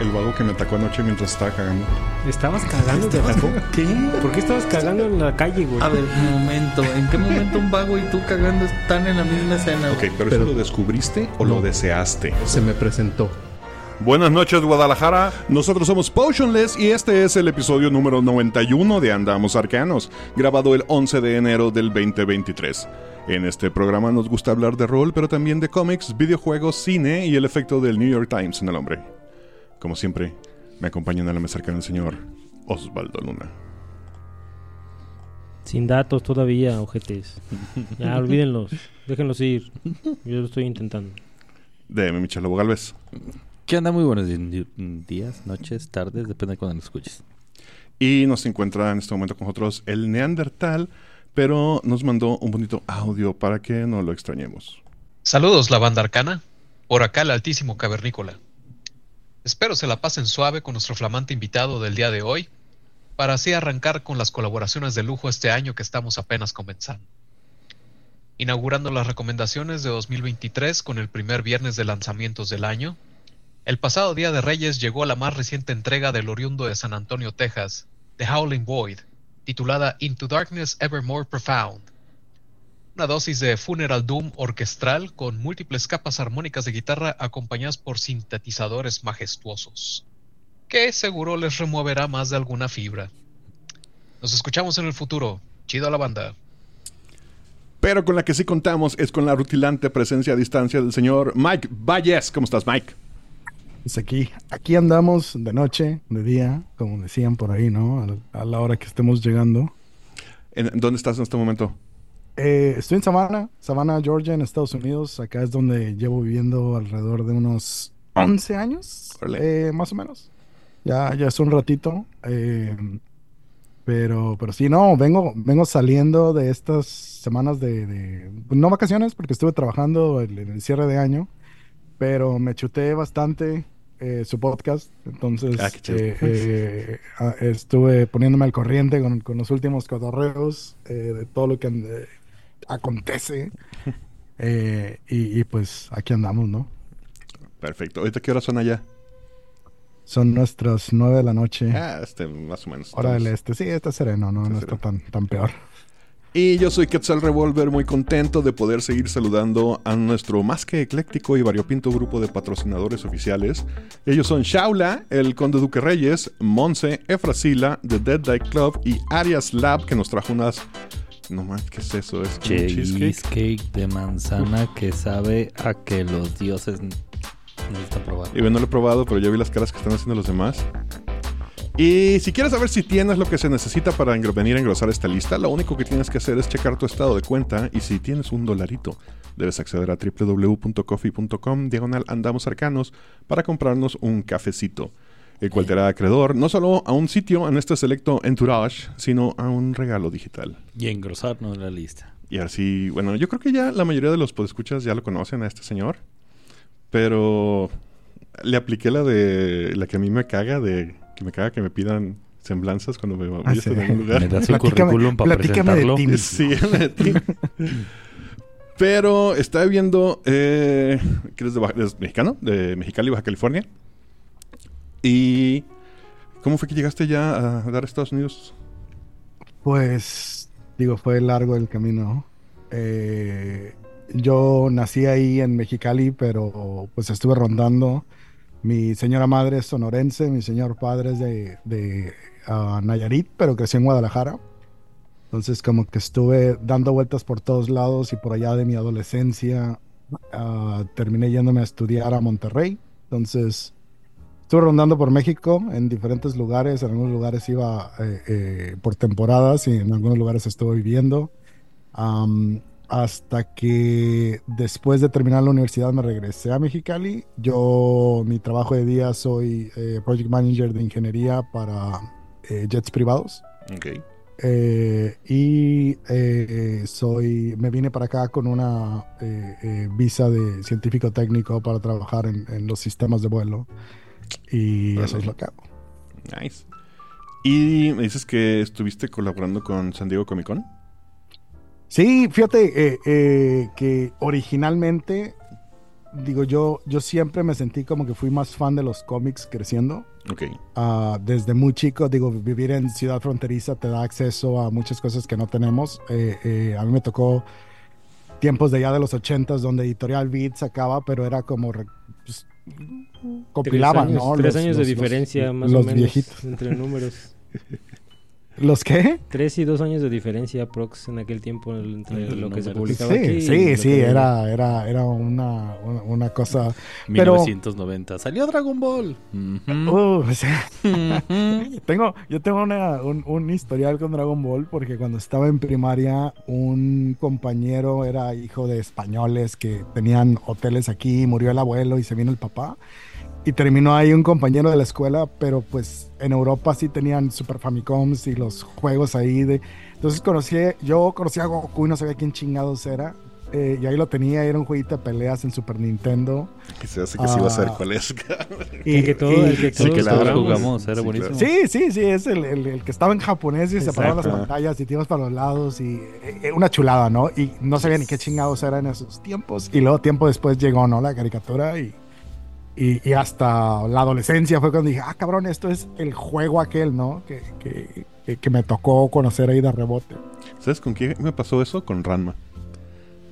El vago que me atacó anoche mientras estaba cagando. ¿Estabas cagando? ¿Te atacó? ¿Qué? ¿Por qué estabas cagando en la calle, güey? A ver, un momento. ¿En qué momento un vago y tú cagando están en la misma escena? Ok, pero, Pero- ¿eso lo descubriste o lo deseaste? Se me presentó. Buenas noches, Guadalajara. Nosotros somos Potionless y este es el episodio número 91 de Andamos Arcanos, grabado el 11 de enero del 2023. En este programa nos gusta hablar de rol, pero también de cómics, videojuegos, cine y el efecto del New York Times en el hombre. Como siempre, me acompañan a la mesa cercana el señor Osvaldo Luna. Sin datos todavía, ojetes. Ya, olvídenlos. Déjenlos ir. Yo lo estoy intentando. De Michel Galvez. ¿Qué onda? Muy buenos días, noches, tardes, depende de cuando lo escuches. Y nos encuentra en este momento con nosotros el Neandertal, pero nos mandó un bonito audio para que no lo extrañemos. Saludos la banda arcana, por acá el altísimo cavernícola. Espero se la pasen suave con nuestro flamante invitado del día de hoy, para así arrancar con las colaboraciones de lujo este año que estamos apenas comenzando. Inaugurando las recomendaciones de 2023 con el primer viernes de lanzamientos del año, el pasado Día de Reyes llegó la más reciente entrega del oriundo de San Antonio, Texas, The Howling Void, titulada Into Darkness Evermore Profound. Una dosis de Funeral Doom orquestral con múltiples capas armónicas de guitarra acompañadas por sintetizadores majestuosos, que seguro les removerá más de alguna fibra. Nos escuchamos en el futuro. Chido a la banda. Pero con la que sí contamos es con la rutilante presencia a distancia del señor Mike Valles. ¿Cómo estás, Mike? Pues aquí, aquí andamos de noche, de día, como decían por ahí, ¿no? A, a la hora que estemos llegando. ¿En- ¿Dónde estás en este momento? Eh, estoy en Savannah, Savannah, Georgia, en Estados Unidos. Acá es donde llevo viviendo alrededor de unos 11 años, eh, más o menos. Ya, ya es un ratito. eh, pero, pero sí, no, vengo, vengo saliendo de estas semanas de, de- no vacaciones, porque estuve trabajando en el cierre de año, pero me chuté bastante su podcast. Entonces, Ah, ah, estuve poniéndome al corriente con, con los últimos cotorreos de todo lo que acontece. Eh, y, y pues aquí andamos, ¿no? Perfecto. ¿Ahorita qué horas son allá? Son nuestras nueve de la noche. Ah, este, más o menos. Hora del este. Sí, está sereno, no, Está no está tan, tan peor. Y yo soy Quetzal Revolver, muy contento de poder seguir saludando a nuestro más que ecléctico y variopinto grupo de patrocinadores oficiales. Ellos son Shaula, el Conde Duque Reyes, Monse, Efrasila, The Dead Die Club y Arias Lab, que nos trajo unas. No más, ¿qué es eso? ¿Es como un cheesecake? Cheesecake de manzana que sabe a que los dioses necesitan probar. Y bueno, no lo he probado, pero ya vi las caras que están haciendo los demás. Y si quieres saber si tienes lo que se necesita para venir a engrosar esta lista, lo único que tienes que hacer es checar tu estado de cuenta y si tienes un dolarito, debes acceder a www.coffee.com diagonal andamos arcanos para comprarnos un cafecito, el cual te hará acreedor no solo a un sitio en este selecto entourage, sino a un regalo digital. Y engrosarnos la lista. Y así, bueno, yo creo que ya la mayoría de los podescuchas ya lo conocen a este señor. Pero le apliqué la de la que a mí me caga, de que me caga que me pidan semblanzas cuando me voy Ah, a sí. en algún lugar. Me das un Platícame- currículum para platícame de presentarlo. ti. Sí, de ti. Pero está viendo eh, que eres, de Baja- eres mexicano, de Mexicali, Baja California. ¿Y cómo fue que llegaste ya a dar a Estados Unidos? Pues, digo, fue largo el camino. Eh, yo nací ahí en Mexicali, pero pues estuve rondando. Mi señora madre es sonorense, mi señor padre es de, de ah, Nayarit, pero creció en Guadalajara. Entonces como que estuve dando vueltas por todos lados y por allá de mi adolescencia ah, terminé yéndome a estudiar a Monterrey. Entonces estuve rondando por México en diferentes lugares. En algunos lugares iba eh, eh, por temporadas y en algunos lugares estuve viviendo. Am, hasta que después de terminar la universidad me regresé a Mexicali. Yo, mi trabajo de día, soy eh, Project Manager de ingeniería para eh, jets privados. Ok. Eh, y eh, soy, me vine para acá con una eh, eh, visa de científico técnico para trabajar en, en los sistemas de vuelo. Y eso es lo que hago. Nice. Y me dices que estuviste colaborando con San Diego Comic Con. Sí, fíjate eh, eh, que originalmente, digo, yo, yo siempre me sentí como que fui más fan de los cómics creciendo. Ok. Ah, desde muy chico, digo, vivir en ciudad fronteriza te da acceso a muchas cosas que no tenemos. Eh, eh, a mí me tocó tiempos de ya de los ochentas donde Editorial Beat sacaba, pero era como re- pues, compilaban, tres años, ¿no? Tres Los- años los- de los- diferencia, más los o menos, viejitos. entre números. ¿Los qué? Tres y dos años de diferencia, prox, en aquel tiempo, entre lo que se publicaba. Sí, sí, sí, era, era, era una, una, una cosa. Pero- 1990. Salió Dragon Ball. Uh, o sea, Ujú. Tengo, yo tengo una- un, un historial con Dragon Ball porque cuando estaba en primaria un compañero era hijo de españoles que tenían hoteles aquí, murió el abuelo y se vino el papá. Y terminó ahí un compañero de la escuela, pero pues en Europa sí tenían Super Famicoms y los juegos ahí de... Entonces conocí, yo conocí a Goku y no sabía quién chingados era. eh, y ahí lo tenía, era un jueguito de peleas en Super Nintendo. Que se hace que sí vas a ver Ah. cuál es. El que todo, el que Sí, todos claro, jugamos. era Sí, buenísimo. Sí, sí, sí, es el, el- el que estaba en japonés y se paraban las pantallas y tiros para los lados y eh, una chulada, ¿no? Y no sabía ni qué chingados eran esos tiempos. Y luego tiempo después llegó, ¿no? La caricatura y, y, y hasta la adolescencia fue cuando dije, ah, cabrón, esto es el juego aquel, ¿no? Que, que, que- que me tocó conocer ahí de rebote. ¿Sabes con quién me pasó eso? Con Ranma.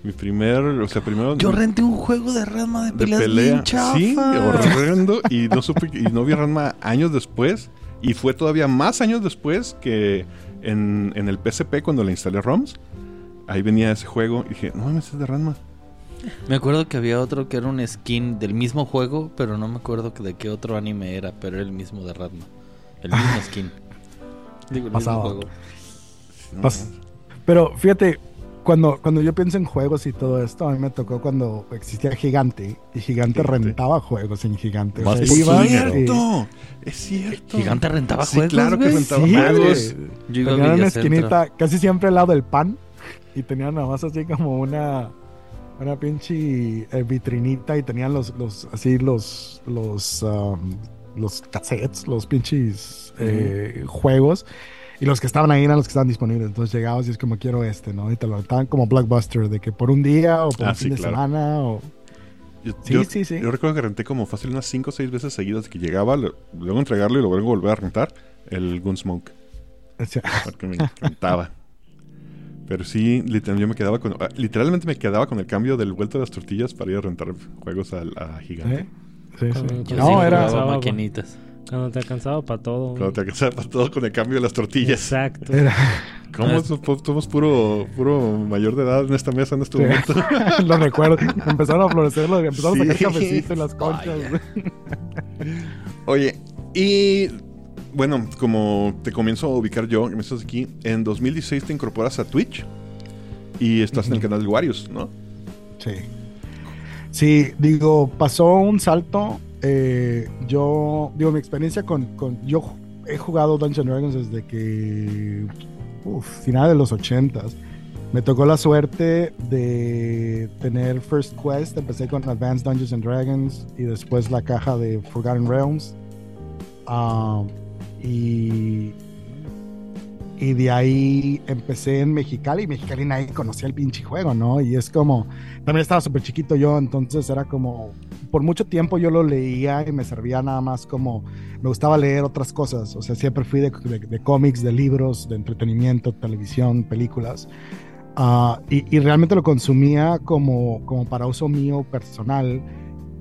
Mi primer, o sea, primero Yo renté un juego de Ranma de de peleas pelea. bien chafa. Sí, horrendo. Y no supe, y no vi Ranma años después. Y fue todavía más años después que en, en el PSP cuando le instalé ROMs. Ahí venía ese juego y dije, no mames, es de Ranma. Me acuerdo que había otro que era un skin del mismo juego, pero no me acuerdo de qué otro anime era, pero era el mismo de Ranma. El mismo skin. Digo, el Pasaba. mismo juego. Pas- Pero fíjate, cuando, cuando yo pienso en juegos y todo esto, a mí me tocó cuando existía Gigante y Gigante Gigante. rentaba juegos en Gigante. Más es y- cierto. Es cierto. Gigante rentaba Sí, juegos. claro que rentaba Sí, juegos. güey. Yo iba a Tenían una esquinita casi siempre al lado del pan y tenían nada más así como una una pinche eh, vitrinita y tenían los los así los los um, los cassettes, los pinches eh, juegos y los que estaban ahí eran los que estaban disponibles. Entonces llegabas y es como quiero este, ¿no? Y te lo daban como blockbuster de que por un día o por Ah, un sí, fin de claro. semana o Yo, Sí, yo- sí, sí. yo recuerdo que renté como fácil unas 5 o 6 veces seguidas que llegaba, luego entregarlo y lo vuelvo a volver a rentar. El Gunsmoke. o sea, Porque me encantaba. Pero sí, literal, yo me quedaba con. ah, Literalmente me quedaba con el cambio del vuelto de las tortillas para ir a rentar juegos al- a, Gigante. ¿eh? Sí, sí. Sí No, era maquinitas. Cuando te alcanzaba para todo. Cuando te alcanzaba para todo con el cambio de las tortillas. Exacto. Era- ¿Cómo somos, puro, puro mayor de edad en esta mesa en este Sí. momento? lo recuerdo. Empezaron a florecer, lo- empezaron a sacar cafecito en las conchas. Oye, y bueno, como te comienzo a ubicar yo, me estás aquí, en 2016 te incorporas a Twitch y estás en el canal de Warius, ¿no? Sí. Sí, digo, pasó un salto. eh, yo, digo, mi experiencia con, con- Yo he jugado Dungeons Dragons desde que. Uf, final de los 80s. Me tocó la suerte de tener First Quest. Empecé con Advanced Dungeons and Dragons y después la caja de Forgotten Realms. Ah, y, y de ahí empecé en Mexicali. Y Mexicali nadie conocía el pinche juego, ¿no? Y es como. También estaba súper chiquito yo, entonces era como. Por mucho tiempo yo lo leía y me servía nada más como. Me gustaba leer otras cosas. O sea, siempre fui de, de- de cómics, de libros, de entretenimiento, televisión, películas. Ah, y, y realmente lo consumía como, como para uso mío personal.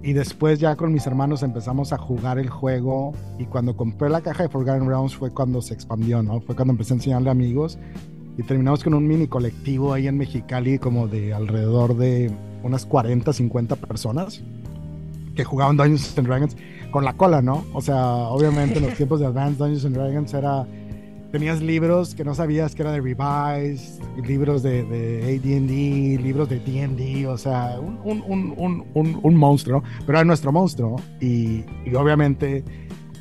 Y después ya con mis hermanos empezamos a jugar el juego y cuando compré la caja de Forgotten Realms fue cuando se expandió, ¿no? Fue cuando empecé a enseñarle a amigos y terminamos con un mini colectivo ahí en Mexicali como de alrededor de unas 40, 50 personas que jugaban Dungeons and Dragons con la cola, ¿no? O sea, obviamente en los tiempos de Advanced Dungeons and Dragons era tenías libros que no sabías que era de Revise, libros de, de AD&D, libros de D&D, o sea, un, un, un, un monstruo, pero era nuestro monstruo. Y, y, obviamente,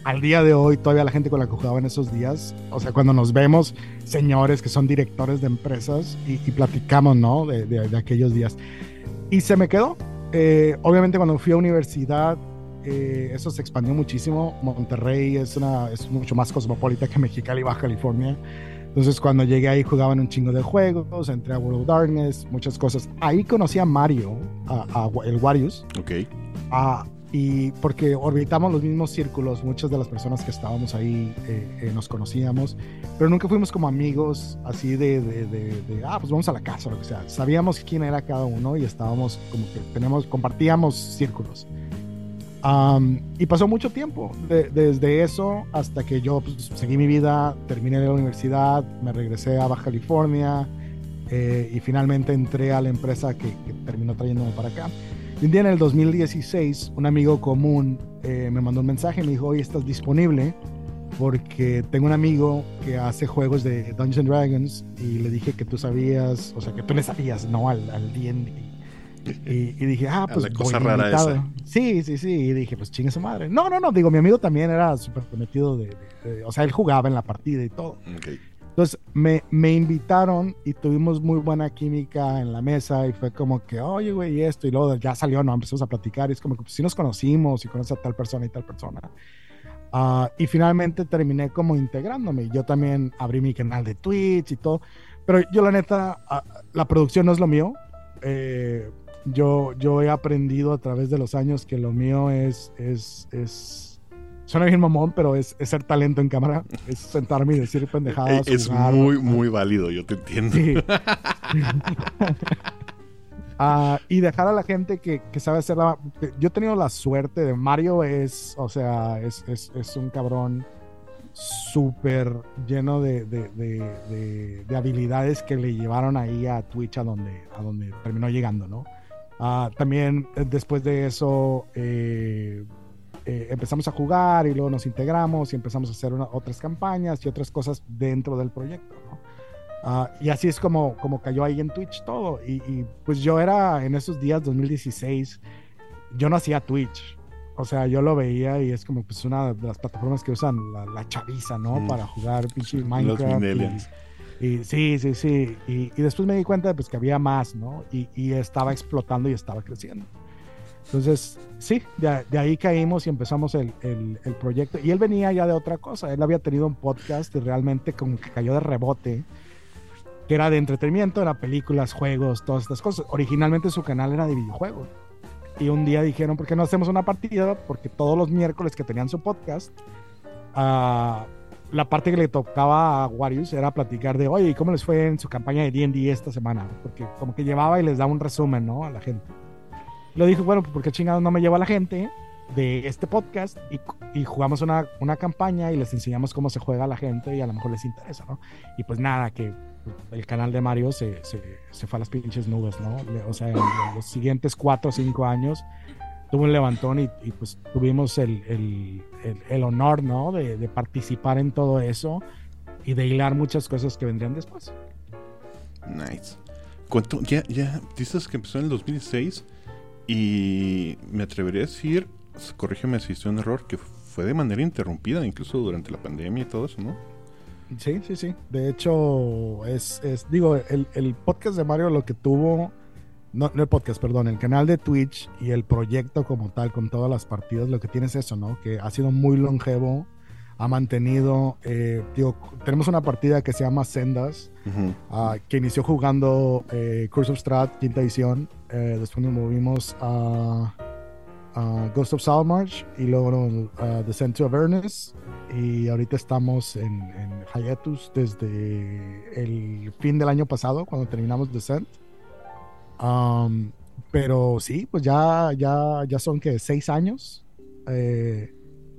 al día de hoy, todavía la gente con la que jugaba en esos días, o sea, cuando nos vemos, señores que son directores de empresas y, y platicamos, ¿no? De, de, de, aquellos días. Y se me quedó. Eh, obviamente, cuando fui a universidad, eh, eso se expandió muchísimo. Monterrey es, una, es mucho más cosmopolita que Mexicali, Baja California. Entonces, cuando llegué ahí, jugaban un chingo de juegos, entré a World of Darkness, muchas cosas. Ahí conocí a Mario, a, a el Warius. Ok. A, y porque orbitamos los mismos círculos, muchas de las personas que estábamos ahí eh, eh, nos conocíamos, pero nunca fuimos como amigos así de, de, de, de, ah, pues vamos a la casa o lo que sea. Sabíamos quién era cada uno y estábamos como que tenemos, compartíamos círculos. Um, y pasó mucho tiempo, de, desde eso hasta que yo pues, seguí mi vida, terminé la universidad, me regresé a Baja California eh, y finalmente entré a la empresa que, que, terminó trayéndome para acá. Y un día en el 2016, un amigo común eh, me mandó un mensaje me dijo, oye, ¿estás disponible? Porque tengo un amigo que hace juegos de Dungeons Dragons y le dije que tú sabías, o sea, que tú le sabías, ¿no? Al D&D. Y, y, dije, ah, pues. la cosa rara esa. Sí, sí, sí. Y dije, pues chingue su madre. No, no, no. Digo, mi amigo también era súper cometido de, de, de, O sea, él jugaba en la partida y todo. Okay. Entonces me, me, invitaron y tuvimos muy buena química en la mesa y fue como que, oye, güey, y esto. Y luego ya salió, ¿no? Empezamos a platicar y es como que, pues sí nos conocimos y conoces a tal persona y tal persona. Uh, y finalmente terminé como integrándome. Yo también abrí mi canal de Twitch y todo. Pero yo, la neta, uh, la producción no es lo mío. Eh, yo, yo he aprendido a través de los años que lo mío es, es, es suena bien mamón, pero es, es, ser talento en cámara, es sentarme y decir pendejadas. Es jugar, muy, muy válido, yo te entiendo. Sí. uh, y dejar a la gente que, que, sabe hacer la... Yo he tenido la suerte de Mario es, o sea, es, es, es un cabrón súper lleno de, de, de, de, habilidades que le llevaron ahí a Twitch a donde, a donde terminó llegando, ¿no? Uh, también eh, después de eso eh, eh, empezamos a jugar y luego nos integramos y empezamos a hacer una, otras campañas y otras cosas dentro del proyecto. ¿no? Uh, y así es como, como cayó ahí en Twitch todo. Y, y, pues yo era en esos días, 2016, yo no hacía Twitch. O sea, yo lo veía y es como pues una de las plataformas que usan la, la chaviza, ¿no? Mm. Para jugar pinche Minecraft. Los y, sí, sí, sí. Y, y, después me di cuenta pues, que había más, ¿no? Y, y estaba explotando y estaba creciendo. Entonces, sí, de, de ahí caímos y empezamos el, el, el, proyecto. Y él venía ya de otra cosa. Él había tenido un podcast y realmente como que cayó de rebote, que era de entretenimiento, era películas, juegos, todas estas cosas. Originalmente su canal era de videojuegos. Y un día dijeron, ¿por qué no hacemos una partida? Porque todos los miércoles que tenían su podcast, uh, la parte que le tocaba a Warriors era platicar de, oye, ¿cómo les fue en su campaña de D&D esta semana? Porque como que llevaba y les daba un resumen, ¿no? A la gente. Lo dije, bueno, pues porque chingados no me lleva la gente de este podcast y, y, jugamos una, una campaña y les enseñamos cómo se juega a la gente y a lo mejor les interesa, ¿no? Y pues nada, que el canal de Mario se, se, se fue a las pinches nubes, ¿no? O sea, en los siguientes cuatro o cinco años tuvo un levantón y, y pues tuvimos el, el, el, el honor, ¿no? De, de, participar en todo eso y de hilar muchas cosas que vendrían después. Nice. ¿Cuánto? Ya, ya, dices que empezó en el 2006 y me atrevería a decir, corrígeme si estoy en error, que fue de manera interrumpida, incluso durante la pandemia y todo eso, ¿no? Sí, sí, sí. De hecho, es, es digo, el, el podcast de Mario lo que tuvo no, no, el podcast, perdón, el canal de Twitch y el proyecto como tal, con todas las partidas, lo que tiene es eso, ¿no? Que ha sido muy longevo, ha mantenido, eh, digo, tenemos una partida que se llama Sendas, uh -huh. uh, que inició jugando eh, Curse of Strat, quinta edición, eh, después nos movimos a, a Ghost of Saltmarsh y luego a Descent to Avernus, y ahorita estamos en, en Hiatus desde el fin del año pasado, cuando terminamos Descent. Um, pero sí, pues ya, ya, ya son que seis años. Eh,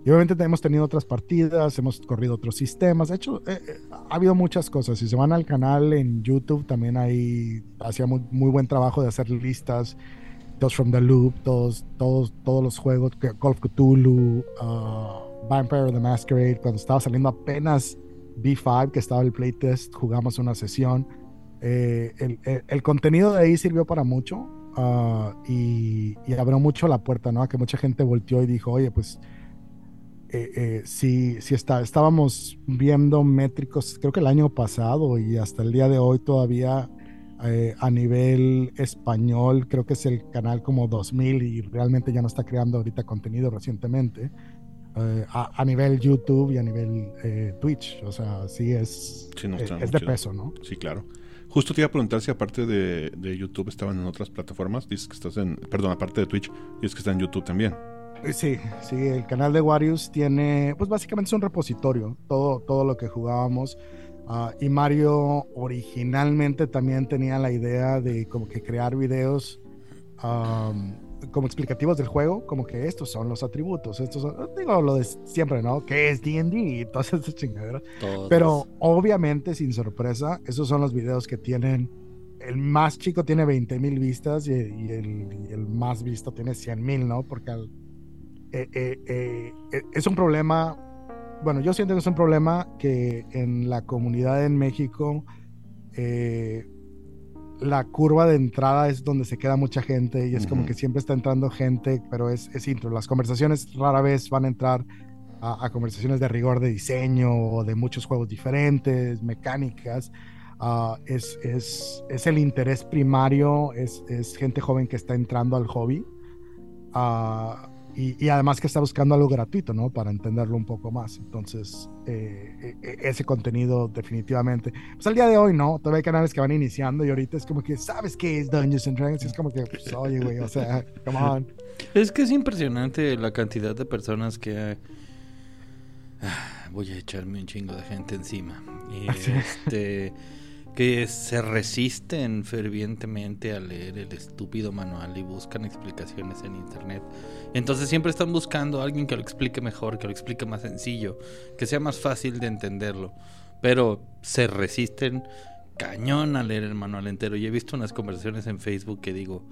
y obviamente hemos tenido otras partidas, hemos corrido otros sistemas. De hecho, eh, eh, ha habido muchas cosas. Si se van al canal en YouTube, también ahí hacía muy, muy buen trabajo de hacer listas. Todos from the Loop, todos, todos, todos los juegos, Call of Cthulhu, uh, Vampire the Masquerade, cuando estaba saliendo apenas B5, que estaba el playtest, jugamos una sesión. Eh, el, el- el contenido de ahí sirvió para mucho ah, y, y abrió mucho la puerta, ¿no? A que mucha gente volteó y dijo, oye, pues eh, eh, sí, sí está, estábamos viendo métricos, creo que el año pasado y hasta el día de hoy todavía eh, a nivel español, creo que es el canal como 2000 y realmente ya no está creando ahorita contenido recientemente. eh, a, a nivel YouTube y a nivel Twitch, o sea, sí es, Sí, no, es, de peso, ¿no? Sí, claro. Justo te iba a preguntar si aparte de, de YouTube estaban en otras plataformas. Dices que estás en. Perdón, aparte de Twitch, dices que está en YouTube también. Eh, Sí, sí, el canal de Warius tiene, pues básicamente es un repositorio, todo, todo lo que jugábamos. Ah, y Mario originalmente también tenía la idea de como que crear videos como explicativos del juego, como que estos son los atributos, estos son, digo lo de siempre, ¿no? Que es D&D y todas esas chingaderas. Todos. Pero obviamente, sin sorpresa, esos son los videos que tienen. El más chico tiene 20 mil vistas y, y el, y el más visto tiene 100 mil, ¿no? Porque al- eh, eh, eh, eh, es un problema. Bueno, yo siento que es un problema que en la comunidad en México eh, la curva de entrada es donde se queda mucha gente y es como que siempre está entrando gente, pero es, es intro. Las conversaciones rara vez van a entrar a, a conversaciones de rigor de diseño o de muchos juegos diferentes, mecánicas. Ah, es, es, es el interés primario, es, es gente joven que está entrando al hobby. Ah, y, y además que está buscando algo gratuito, ¿no? Para entenderlo un poco más. Entonces, eh, eh, ese contenido definitivamente. Pues al día de hoy, ¿no? Todavía hay canales que van iniciando y ahorita es como que, ¿sabes qué es Dungeons and Dragons? Y es como que, pues, oye, güey, o sea, come on. Es que es impresionante la cantidad de personas que hay. Ah, Voy a echarme un chingo de gente encima. Y este que se resisten fervientemente a leer el estúpido manual y buscan explicaciones en internet. Entonces siempre están buscando a alguien que lo explique mejor, que lo explique más sencillo, que sea más fácil de entenderlo. Pero se resisten cañón a leer el manual entero. Y he visto unas conversaciones en Facebook que digo,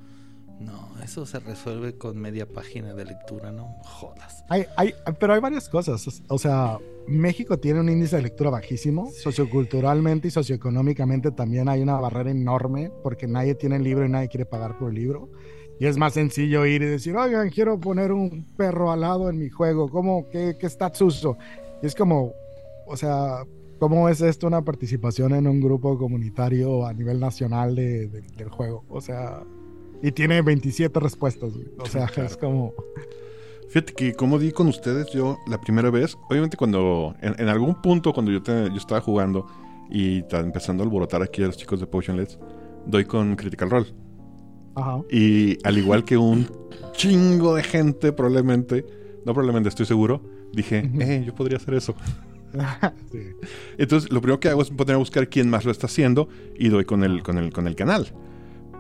no, eso se resuelve con media página de lectura, no jodas. Hay, hay, pero hay varias cosas. O sea, México tiene un índice de lectura bajísimo. Socioculturalmente y socioeconómicamente también hay una barrera enorme porque nadie tiene el libro y nadie quiere pagar por el libro. Y es más sencillo ir y decir, oigan, quiero poner un perro alado en mi juego. ¿Cómo? ¿Qué, qué stats uso? Y es como, o sea, ¿cómo es esto una participación en un grupo comunitario a nivel nacional de- de- del juego? O sea, y tiene 27 respuestas. güey. O sea, es como... Fíjate que como di con ustedes yo la primera vez, obviamente cuando en, en algún punto cuando yo, te- yo estaba jugando y estaba empezando a alborotar aquí a los chicos de Potionlets, doy con Critical Role. Ajá. Y al igual que un chingo de gente probablemente, no probablemente estoy seguro, dije, eh, yo podría hacer eso. Sí. Entonces lo primero que hago es poner a buscar quién más lo está haciendo y doy con el, con el, con el canal.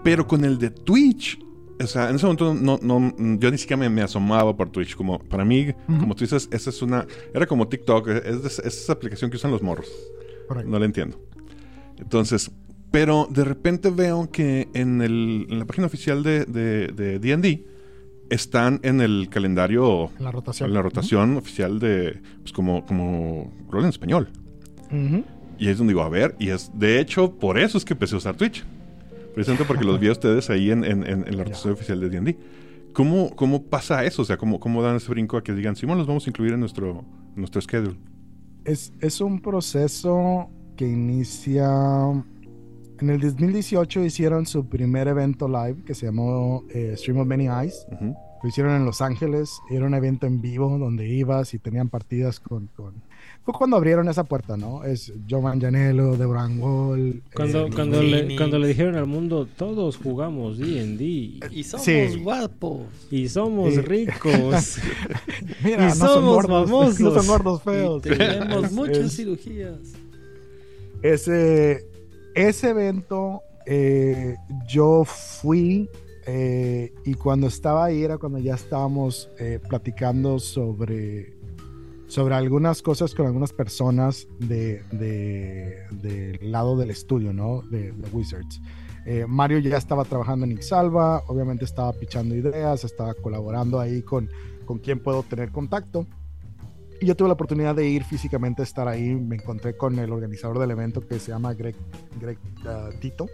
Pero con el de Twitch, o sea, en ese momento no, no, yo ni siquiera me, me asomaba por Twitch. Como para mí, como tú dices, esa es una. Era como TikTok, es, de- es esa aplicación que usan los morros. Correcto. No la entiendo. Entonces, pero de repente veo que en, el, en la página oficial de de- de D&D están en el calendario, En la rotación. en la rotación oficial de, pues como, como rol en español. Y es donde digo, a ver, y es de hecho por eso es que empecé a usar Twitch. Precisamente porque los vi a ustedes ahí en, en- en- en la rotación oficial de D&D. ¿Cómo, ¿Cómo pasa eso? O sea, ¿cómo, ¿cómo dan ese brinco a que digan, Simón, los vamos a incluir en nuestro, nuestro schedule? Es, es un proceso que inicia. En el 2018 hicieron su primer evento live que se llamó eh, Stream of Many Eyes. Lo hicieron en Los Ángeles. Era un evento en vivo donde ibas y tenían partidas con. con- Fue cuando abrieron esa puerta, ¿no? Es Joe Manganiello, Deborah Wall. Cuando, eh, cuando, le, cuando le dijeron al mundo, todos jugamos D&D Y somos Sí. guapos. y somos Sí. ricos. Mira, y no son somos gordos, famosos. No son gordos Y feos. tenemos muchas es- cirugías. Ese, ese evento, eh, yo fui eh, y cuando estaba ahí era cuando ya estábamos eh, platicando sobre, sobre algunas cosas con algunas personas de, de- del lado del estudio, ¿no? De, de Wizards. Eh, Mario ya estaba trabajando en Ixalva, obviamente estaba pichando ideas, estaba colaborando ahí con, con quien puedo tener contacto. y yo tuve la oportunidad de ir físicamente a estar ahí. Me encontré con el organizador del evento que se llama Greg, Greg uh, Tito.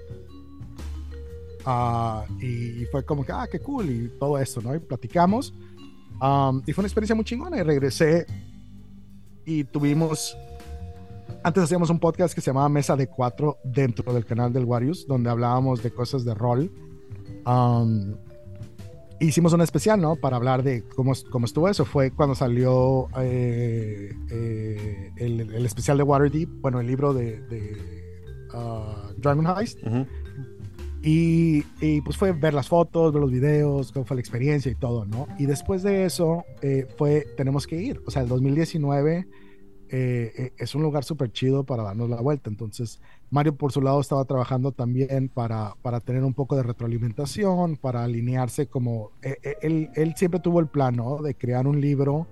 Uh, y, fue como que, ah, qué cool, y todo eso, ¿no? Y platicamos. Um, y fue una experiencia muy chingona. Y regresé y tuvimos. Antes hacíamos un podcast que se llamaba Mesa de Cuatro dentro del canal del Warriors, donde hablábamos de cosas de rol. Um, hicimos un especial, ¿no? Para hablar de cómo, cómo estuvo eso. Fue cuando salió eh, eh, el, especial de Waterdeep, bueno, el libro de, uh, Dragon Heist. Y, pues fue ver las fotos, ver los videos, cómo fue la experiencia y todo, ¿no? Y después de eso eh, fue, tenemos que ir. O sea, el 2019 es un lugar súper chido para darnos la vuelta. Entonces, Mario por su lado estaba trabajando también para, para tener un poco de retroalimentación, para alinearse como... Eh, eh, él, él, siempre tuvo el plan de crear un libro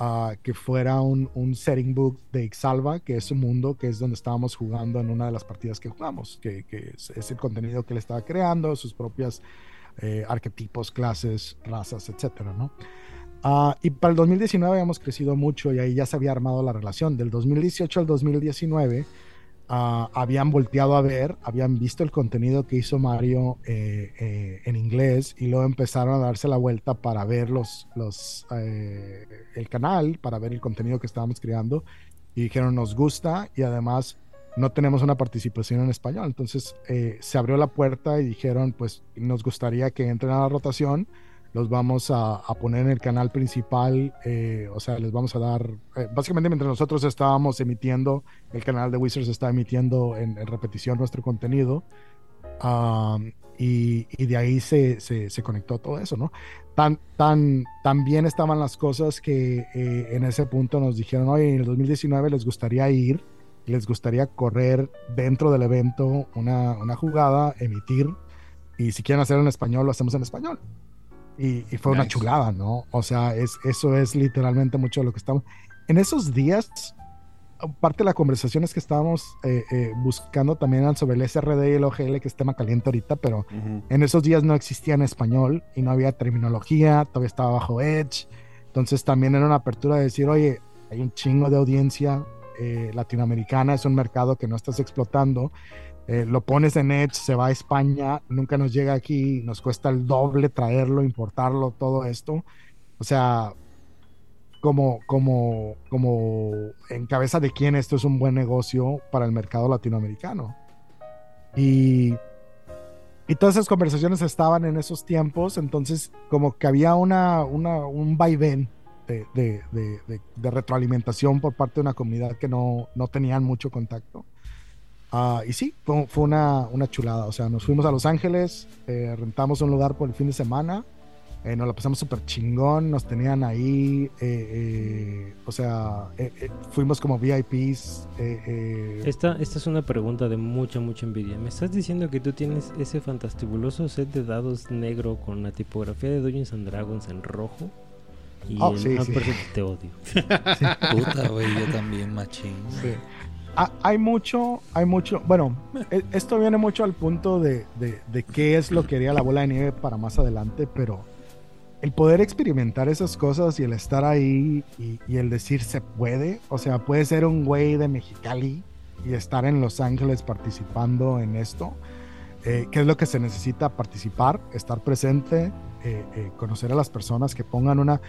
uh, que fuera un, setting book de Ixalva, que es un mundo que es donde estábamos jugando en una de las partidas que jugamos, que, es, el contenido que él estaba creando, sus propios eh, arquetipos, clases, razas, etcétera, ¿no? Uh, y para el 2019 habíamos crecido mucho y ahí ya se había armado la relación. Del 2018 al 2019 Ah, habían volteado a ver, habían visto el contenido que hizo Mario eh, eh, en inglés y luego empezaron a darse la vuelta para ver los, los, eh, el canal, para ver el contenido que estábamos creando y dijeron nos gusta y además no tenemos una participación en español. Entonces se abrió la puerta y dijeron pues nos gustaría que entren a la rotación los vamos a, poner en el canal principal, eh, o sea, les vamos a dar, eh, básicamente mientras nosotros estábamos emitiendo, el canal de Wizards está emitiendo en, repetición nuestro contenido, y, de ahí se, se, conectó todo eso, ¿no? Tan, tan, tan bien estaban las cosas que eh, en ese punto nos dijeron, oye, en el 2019 les gustaría ir, les gustaría correr dentro del evento una, una jugada, emitir, y si quieren hacerlo en español, lo hacemos en español. Y, fue una chulada, ¿no? O sea, es, eso es literalmente mucho de lo que estamos. En esos días, parte de la conversación es que estábamos eh, eh, buscando también sobre el SRD y el OGL, que es tema caliente ahorita, pero en esos días no existía en español y no había terminología, todavía estaba bajo Edge. Entonces también era una apertura de decir, oye, hay un chingo de audiencia eh, latinoamericana, es un mercado que no estás explotando eh, lo pones en Edge, se va a España, nunca nos llega aquí, nos cuesta el doble traerlo, importarlo, todo esto. O sea, como, como, como en cabeza de quién esto es un buen negocio para el mercado latinoamericano. Y, y todas esas conversaciones estaban en esos tiempos, entonces como que había una, una un vaivén de, de, de, de, retroalimentación por parte de una comunidad que no, no tenían mucho contacto. Ah, y sí, fue, una, una, chulada. O sea, nos fuimos a Los Ángeles, eh, rentamos un lugar por el fin de semana, eh, nos la pasamos súper chingón, nos tenían ahí, eh, o sea, fuimos como VIPs. Esta, esta es una pregunta de mucha, mucha envidia. ¿Me estás diciendo que tú tienes ese fantastibuloso set de dados negro con la tipografía de Dungeons and Dragons en rojo? Y oh, sí, sí. te odio. Puta, güey, yo también, machín. Sí. Ah, hay mucho, hay mucho, bueno, e, esto viene mucho al punto de, de, qué es lo que haría la bola de nieve para más adelante, pero el poder experimentar esas cosas y el estar ahí y, el decir se puede, o sea, puede ser un güey de Mexicali y estar en Los Ángeles participando en esto, eh, qué es lo que se necesita participar, estar presente, eh, eh, conocer a las personas que pongan una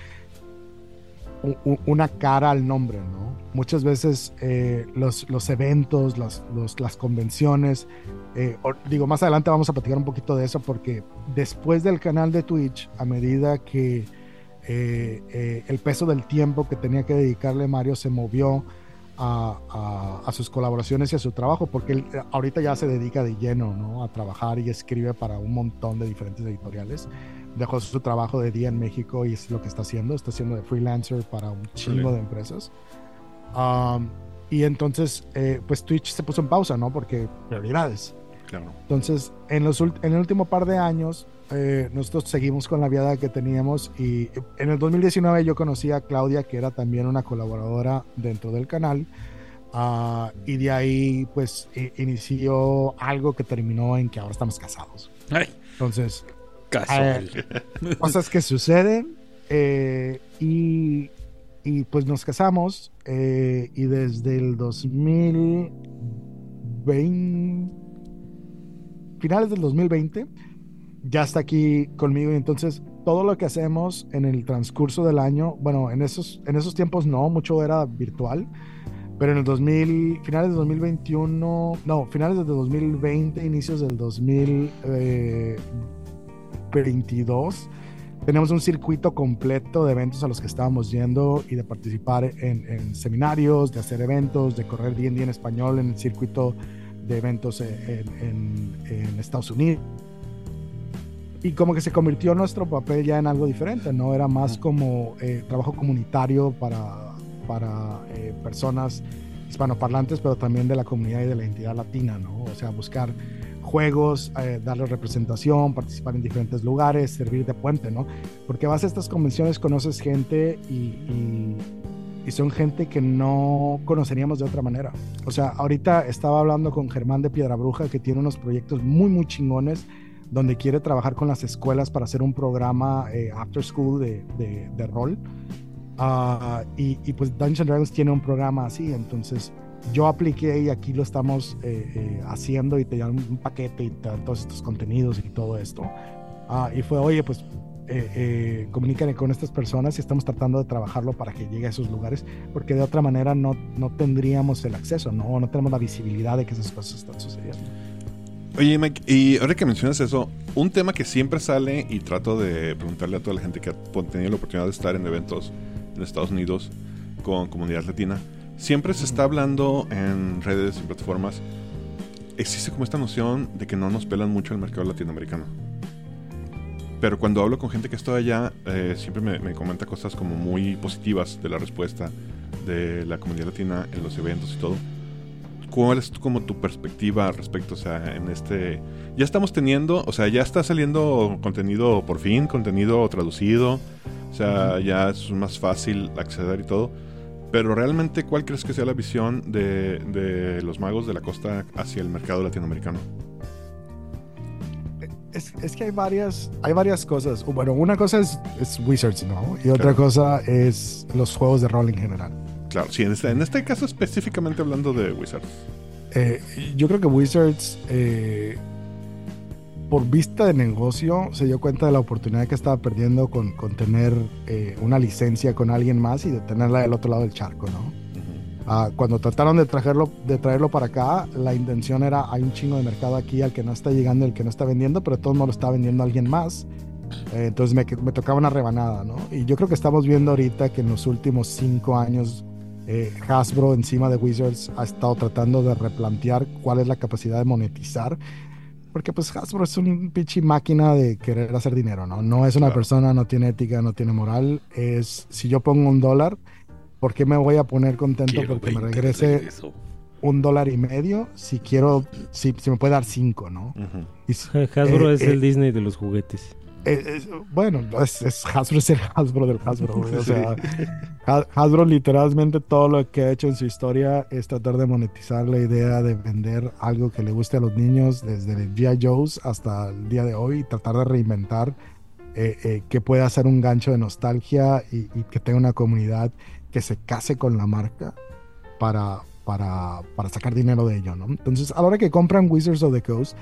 una cara al nombre, ¿no? Muchas veces eh, los, eventos, los, las convenciones, eh, digo, más adelante vamos a platicar un poquito de eso porque después del canal de Twitch, a medida que eh, el peso del tiempo que tenía que dedicarle Mario se movió a, a, sus colaboraciones y a su trabajo, porque él ahorita ya se dedica de lleno, ¿no? A trabajar y escribe para un montón de diferentes editoriales dejó su trabajo de día en México y es lo que está haciendo. Está haciendo de freelancer para un chingo de empresas. Um, y entonces, eh, pues Twitch se puso en pausa, ¿no? Porque prioridades. Claro. Entonces, en, los, en el último par de años, eh, nosotros seguimos con la viada que teníamos y en el 2019 yo conocí a Claudia, que era también una colaboradora dentro del canal. Uh, y de ahí, pues, inició algo que terminó en que ahora estamos casados. Entonces, Cosas que suceden. Eh, y, y pues nos casamos eh, y desde el 2020, finales del 2020, ya está aquí conmigo y entonces todo lo que hacemos en el transcurso del año, bueno, en esos, en esos tiempos no, mucho era virtual, pero en el 2000, finales de 2021, no, finales de 2020, inicios del 2022, tenemos un circuito completo de eventos a los que estábamos yendo y de participar en, seminarios, de hacer eventos, de correr D&D en español en el circuito de eventos en, Estados Unidos. Y como que se convirtió nuestro papel ya en algo diferente, ¿no? Era más como eh, trabajo comunitario para, para eh, personas hispanoparlantes, pero también de la comunidad y de la entidad latina, ¿no? O sea, buscar juegos, eh, darle representación, participar en diferentes lugares, servir de puente, ¿no? Porque vas a estas convenciones, conoces gente y, y, son gente que no conoceríamos de otra manera. O sea, ahorita estaba hablando con Germán de Piedra Bruja, que tiene unos proyectos muy, muy chingones, donde quiere trabajar con las escuelas para hacer un programa eh, after school de, de, de rol. Uh, y, y, pues Dungeons Dragons tiene un programa así, entonces yo apliqué y aquí lo estamos eh, eh, haciendo y te dan un paquete y te dan todos estos contenidos y todo esto. Ah, y fue, oye, pues eh, eh con estas personas y estamos tratando de trabajarlo para que llegue a esos lugares, porque de otra manera no, no tendríamos el acceso, ¿no? no tenemos la visibilidad de que esas cosas están sucediendo. Oye, Mike, y ahora que mencionas eso, un tema que siempre sale y trato de preguntarle a toda la gente que ha tenido la oportunidad de estar en eventos en Estados Unidos con comunidad latina, Siempre se está hablando en redes y plataformas. Existe como esta noción de que no nos pelan mucho el mercado latinoamericano. Pero cuando hablo con gente que está allá, eh, siempre me, comenta cosas como muy positivas de la respuesta de la comunidad latina en los eventos y todo. ¿Cuál es como tu perspectiva al respecto? O sea, en este... Ya estamos teniendo, o sea, ya está saliendo contenido por fin, contenido traducido. O sea, ya es más fácil acceder y todo pero realmente, ¿cuál crees que sea la visión de, los magos de la costa hacia el mercado latinoamericano? Es, que hay varias, hay varias cosas. Bueno, una cosa es, Wizards, ¿no? Y otra cosa es los juegos de rol en general. Claro, sí, en este, en este caso específicamente hablando de Wizards. Eh, yo creo que Wizards eh, por vista de negocio se dio cuenta de la oportunidad que estaba perdiendo con, con tener eh, una licencia con alguien más y de tenerla del otro lado del charco, ¿no? Ah, cuando trataron de traerlo, de traerlo para acá, la intención era, hay un chingo de mercado aquí al que no está llegando, el que no está vendiendo, pero todo no lo está vendiendo alguien más. Eh, entonces me, me, tocaba una rebanada, ¿no? Y yo creo que estamos viendo ahorita que en los últimos cinco años eh, Hasbro encima de Wizards ha estado tratando de replantear cuál es la capacidad de monetizar porque pues Hasbro es un pinche máquina de querer hacer dinero, ¿no? No es una persona, no tiene ética, no tiene moral. Es, si yo pongo un dólar, ¿por qué me voy a poner contento porque me regrese un dólar y medio si quiero, si, me puede dar cinco, ¿no? Hasbro eh, es el eh, Disney de los juguetes. Eh, bueno, es, Hasbro es el Hasbro del Hasbro. O sea, Hasbro literalmente todo lo que ha hecho en su historia es tratar de monetizar la idea de vender algo que le guste a los niños desde el G.I. Joe's hasta el día de hoy y tratar de reinventar eh, eh, que pueda ser un gancho de nostalgia y, que tenga una comunidad que se case con la marca para, para, para sacar dinero de ello, ¿no? Entonces, a la hora que compran Wizards of the Coast,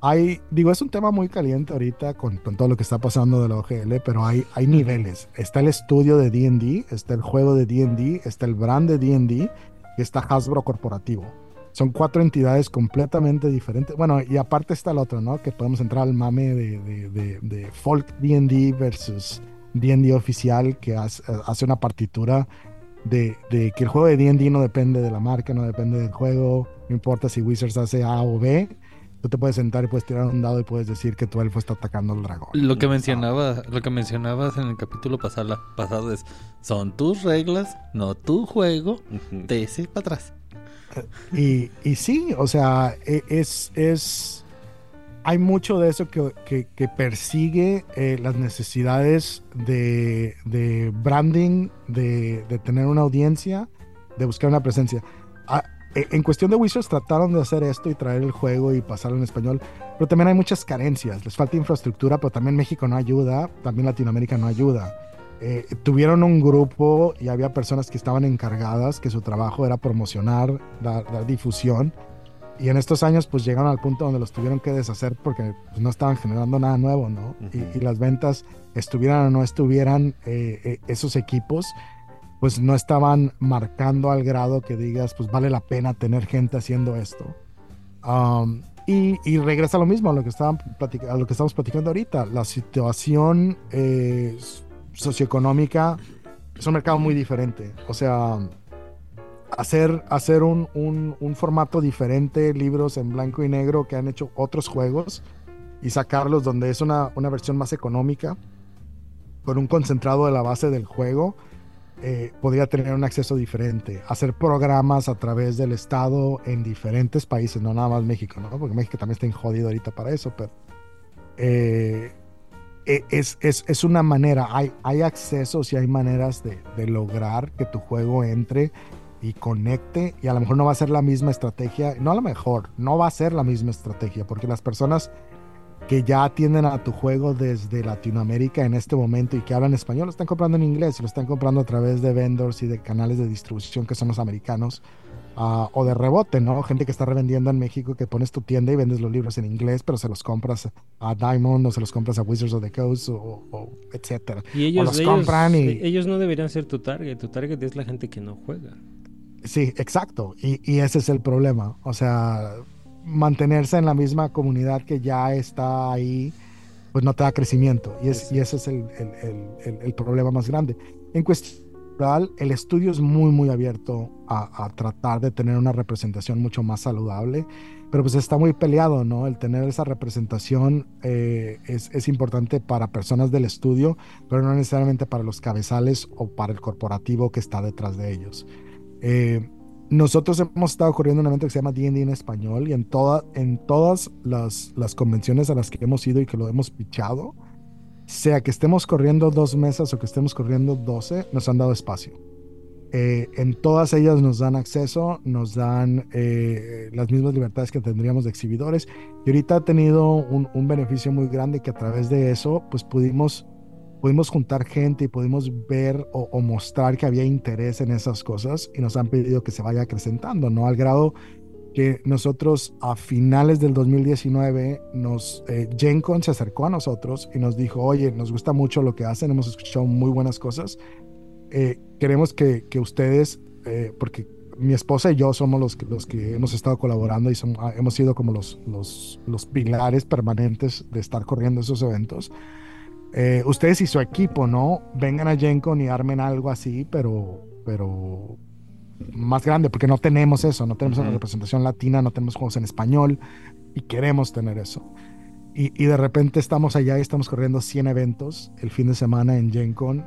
hay, digo, es un tema muy caliente ahorita con, con, todo lo que está pasando de la OGL, pero hay, hay niveles. Está el estudio de DD, está el juego de DD, está el brand de DD y está Hasbro Corporativo. Son cuatro entidades completamente diferentes. Bueno, y aparte está el otro, ¿no? Que podemos entrar al mame de, de, de, Folk DD versus DD oficial, que hace, hace una partitura de, de, que el juego de D&D no depende de la marca, no depende del juego, no importa si Wizards hace A o B, Tú te puedes sentar y puedes tirar un dado y puedes decir que tu elfo está atacando al dragón. Lo que mencionaba, lo que mencionabas en el capítulo pasado, pasado es son tus reglas, no tu juego, te ese para atrás. Y, y, sí, o sea, e, es, es hay mucho de eso que, que, persigue eh, las necesidades de, de branding, de, de, tener una audiencia, de buscar una presencia. Eh, en cuestión de Wizards trataron de hacer esto y traer el juego y pasarlo en español, pero también hay muchas carencias. Les falta infraestructura, pero también México no ayuda, también Latinoamérica no ayuda. eh, tuvieron un grupo y había personas que estaban encargadas, que su trabajo era promocionar, dar, difusión. Y en estos años pues llegaron al punto donde los tuvieron que deshacer porque pues, no estaban generando nada nuevo, ¿no? y, las ventas, estuvieran o no estuvieran eh, eh, esos equipos, pues no estaban marcando al grado que digas, pues vale la pena tener gente haciendo esto. Um, y, y, regresa lo mismo a lo que, estaban a lo que estamos platicando ahorita. La situación eh, socioeconómica es un mercado muy diferente. O sea, hacer, hacer un, un, formato diferente, libros en blanco y negro que han hecho otros juegos y sacarlos donde es una, una versión más económica, con un concentrado de la base del juego, eh, podría tener un acceso diferente. Hacer programas a través del Estado en diferentes países, no nada más México, ¿no? Porque México también está jodido ahorita para eso, pero eh, e, es, es, es, una manera, hay, hay accesos y hay maneras de, de, lograr que tu juego entre y conecte y a lo mejor no va a ser la misma estrategia, no a lo mejor, no va a ser la misma estrategia porque las personas que ya atienden a tu juego desde Latinoamérica en este momento y que hablan español lo están comprando en inglés lo están comprando a través de vendors y de canales de distribución que son los americanos Ah, o de rebote, ¿no? Gente que está revendiendo en México, que pones tu tienda y vendes los libros en inglés, pero se los compras a Diamond o se los compras a Wizards of the Coast o, etcétera. Y ellos, los compran y... ellos no deberían ser tu target, tu target es la gente que no juega. Sí, exacto. Y, y ese es el problema. O sea, mantenerse en la misma comunidad que ya está ahí, pues no te da crecimiento. Y, es, y ese es el, el, el, el problema más grande. En cuestión el estudio es muy, muy abierto a, tratar de tener una representación mucho más saludable, pero pues está muy peleado, ¿no? El tener esa representación eh, es, importante para personas del estudio, pero no necesariamente para los cabezales o para el corporativo que está detrás de ellos. Eh, nosotros hemos estado corriendo un evento que se llama D&D en español y en, toda, en todas las, las convenciones a las que hemos ido y que lo hemos pichado, sea que estemos corriendo dos mesas o que estemos corriendo 12, nos han dado espacio. Eh, en todas ellas nos dan acceso, nos dan eh, las mismas libertades que tendríamos de exhibidores. Y ahorita ha tenido un, beneficio muy grande que a través de eso, pues pudimos, pudimos juntar gente y pudimos ver o, o, mostrar que había interés en esas cosas y nos han pedido que se vaya acrecentando, ¿no? Al grado que nosotros a finales del 2019 nos eh, GenCon se acercó a nosotros y nos dijo, oye, nos gusta mucho lo que hacen, hemos escuchado muy buenas cosas, eh, queremos que, que ustedes, eh, porque mi esposa y yo somos los que, los que hemos estado colaborando y ah, hemos sido como los, los, los pilares permanentes de estar corriendo esos eventos. Eh, ustedes y su equipo, ¿no? Vengan a GenCon y armen algo así, pero, pero más grande, porque no tenemos eso, no tenemos una representación latina, no tenemos juegos en español y queremos tener eso. Y, y, de repente estamos allá y estamos corriendo 100 eventos el fin de semana en Gen Con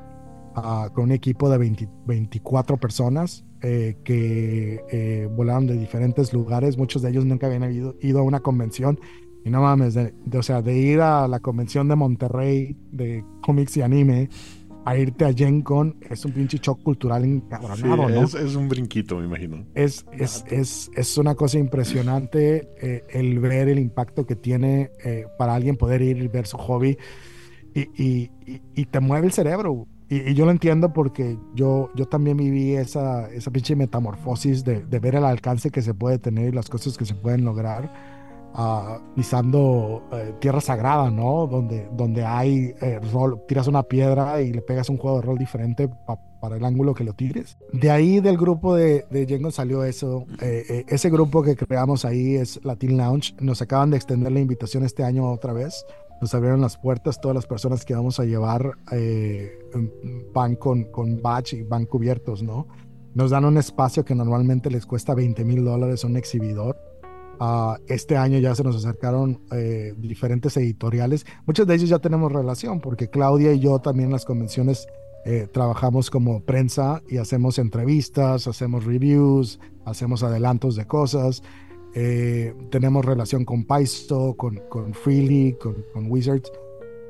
ah, con un equipo de 24 personas eh, que eh, volaron de diferentes lugares. Muchos de ellos nunca habían ido, ido a una convención. Y no mames, de, o sea, de ir a la convención de Monterrey de cómics y anime a irte a Gen Con es un pinche shock cultural encabronado, ¿no? Es, un brinquito, me imagino. Es, es, es, es una cosa impresionante eh, el ver el impacto que tiene eh, para alguien poder ir y ver su hobby y, y, y, te mueve el cerebro. Y, yo lo entiendo porque yo, yo también viví esa, esa pinche metamorfosis de, de ver el alcance que se puede tener y las cosas que se pueden lograr pisando eh, tierra sagrada, ¿no? Donde, donde hay eh, rol, tiras una piedra y le pegas un juego de rol diferente para el ángulo que lo tires. De ahí del grupo de, de Jengo salió eso. Eh, ese grupo que creamos ahí es Latin Lounge. Nos acaban de extender la invitación este año otra vez. Nos abrieron las puertas todas las personas que vamos a llevar van con, con badge y van cubiertos, ¿no? Nos dan un espacio que normalmente les cuesta 20 mil dólares un exhibidor Ah, este año ya se nos acercaron eh, diferentes editoriales. Muchos de ellos ya tenemos relación porque Claudia y yo también en las convenciones eh, trabajamos como prensa y hacemos entrevistas, hacemos reviews, hacemos adelantos de cosas. Eh, tenemos relación con Paisto, con, con Freely, con, con Wizards.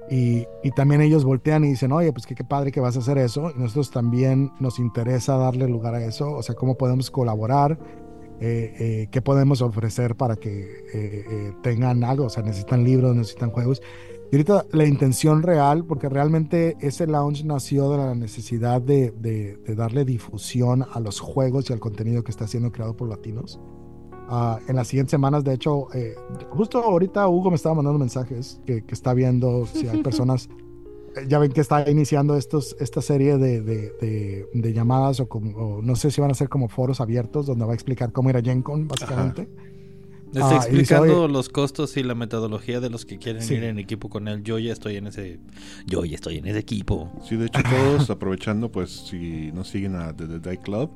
Y, y, también ellos voltean y dicen, oye, pues qué, qué padre que vas a hacer eso. Y nosotros también nos interesa darle lugar a eso, o sea, cómo podemos colaborar eh, eh, qué podemos ofrecer para que eh, tengan algo, o sea, necesitan libros, necesitan juegos. Y ahorita la intención real, porque realmente ese launch nació de la necesidad de, de, darle difusión a los juegos y al contenido que está siendo creado por latinos. Uh, en las siguientes semanas, de hecho, eh, justo ahorita Hugo me estaba mandando mensajes que, que está viendo si hay personas ya ven que está iniciando estos, esta serie de, de, de, llamadas o, como, no sé si van a ser como foros abiertos donde va a explicar cómo era GenCon, básicamente. Está ah, explicando los costos y la metodología de los que quieren ir en equipo con él. Yo ya estoy en ese, yo ya estoy en ese equipo. Sí, de hecho todos aprovechando, pues si no siguen a The, The Club,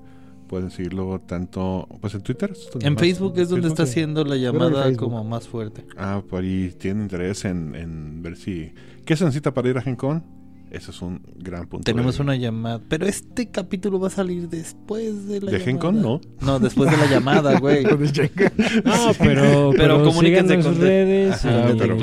pueden seguirlo tanto pues en Twitter. En Facebook es donde está haciendo la llamada como más fuerte. Ah, por ahí tienen interés en, en ver si ¿Qué se necesita para ir a GenCon? Ese es un gran punto. Tenemos una llamada. Pero este capítulo va a salir después de la ¿De GenCon? No. No, después de la llamada, güey. no, pero, pero, comuníquense con redes. Ah, pero,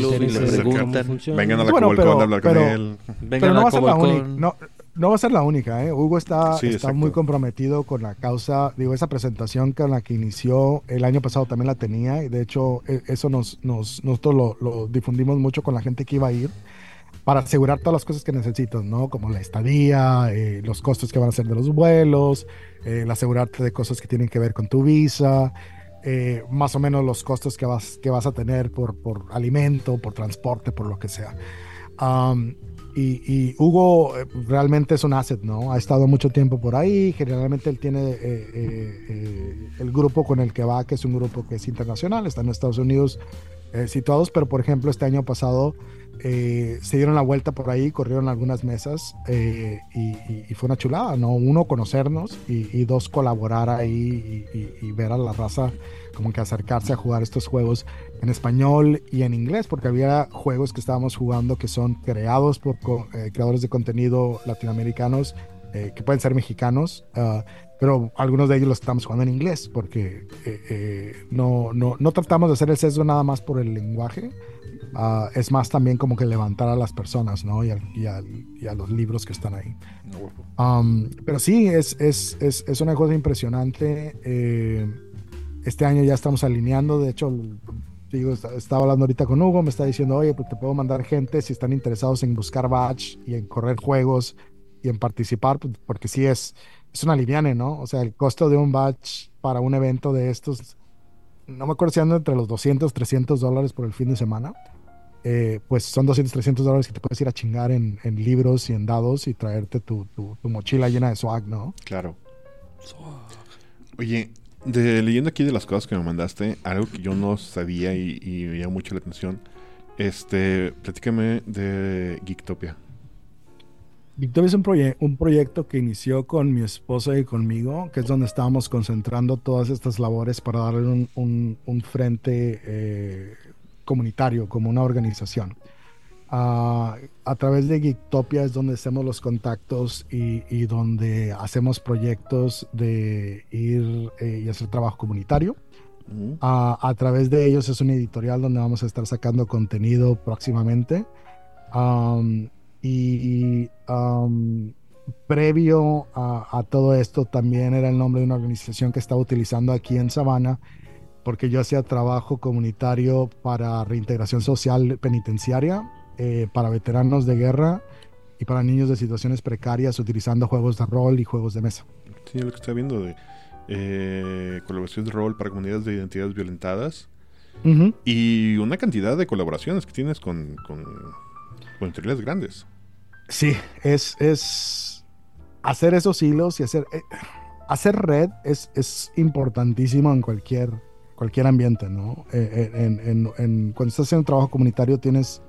Vengan a la bueno, a hablar con él. Vengan pero no va a ser la única. No, no va a ser la única, ¿eh? Hugo está, está muy comprometido con la causa. Digo, esa presentación con la que inició el año pasado también la tenía. Y de hecho, e, eso nos, nos, nosotros lo, lo difundimos mucho con la gente que iba a ir para asegurar todas las cosas que necesitas, ¿no? Como la estadía, eh, los costos que van a ser de los vuelos, eh, el asegurarte de cosas que tienen que ver con tu visa, eh, más o menos los costos que vas, que vas a tener por, por alimento, por transporte, por lo que sea. y, Hugo realmente es un asset, ¿no? Ha estado mucho tiempo por ahí, generalmente él tiene el grupo con el que va, que es un grupo que es internacional, está en Estados Unidos situados, pero por ejemplo este año pasado eh, se dieron la vuelta por ahí, corrieron algunas mesas eh, y, fue una chulada, ¿no? Uno, conocernos y, dos, colaborar ahí y, ver a la raza como que acercarse a jugar estos juegos en español y en inglés, porque había juegos que estábamos jugando que son creados por eh, creadores de contenido latinoamericanos, que pueden ser mexicanos, ah, pero algunos de ellos los estamos jugando en inglés, porque no, no, no tratamos de hacer el sesgo nada más por el lenguaje, Ah, es más también como que levantar a las personas, ¿no? Y, a los libros que están ahí. Um, pero sí, es, es, es, es, una cosa impresionante. Eh, este año ya estamos alineando, de hecho, digo, estaba hablando ahorita con Hugo, me está diciendo, oye, pues te puedo mandar gente si están interesados en buscar batch y en correr juegos y en participar, pues, porque sí es, es una liviane, ¿no? O sea, el costo de un batch para un evento de estos, no me acuerdo si ando entre los 200, 300 dólares por el fin de semana. Eh, pues son 200, 300 dólares que te puedes ir a chingar en, libros y en dados y traerte tu, mochila llena de swag, ¿no? Claro. Oye, de, leyendo aquí de las cosas que me mandaste, algo que yo no sabía y, me llamó mucho la atención, este, platícame de Geektopia. Geektopia es un, un proyecto que inició con mi esposa y conmigo, que es donde estábamos concentrando todas estas labores para darle un, frente eh, comunitario, como una organización. Ah, a través de Geektopia es donde hacemos los contactos y, donde hacemos proyectos de ir eh, y hacer trabajo comunitario. Ah, a través de ellos es un editorial donde vamos a estar sacando contenido próximamente. Y previo a, a, todo esto también era el nombre de una organización que estaba utilizando aquí en Savannah porque yo hacía trabajo comunitario para reintegración social penitenciaria, eh, para veteranos de guerra y para niños de situaciones precarias utilizando juegos de rol y juegos de mesa. Sí, lo que está viendo de eh, colaboración de rol para comunidades de identidades violentadas y una cantidad de colaboraciones que tienes con, con, con grandes. Sí, es, es hacer esos hilos y hacer... Eh, hacer red es, es importantísimo en cualquier cualquier ambiente, ¿no? Eh, eh, cuando estás haciendo trabajo comunitario tienes,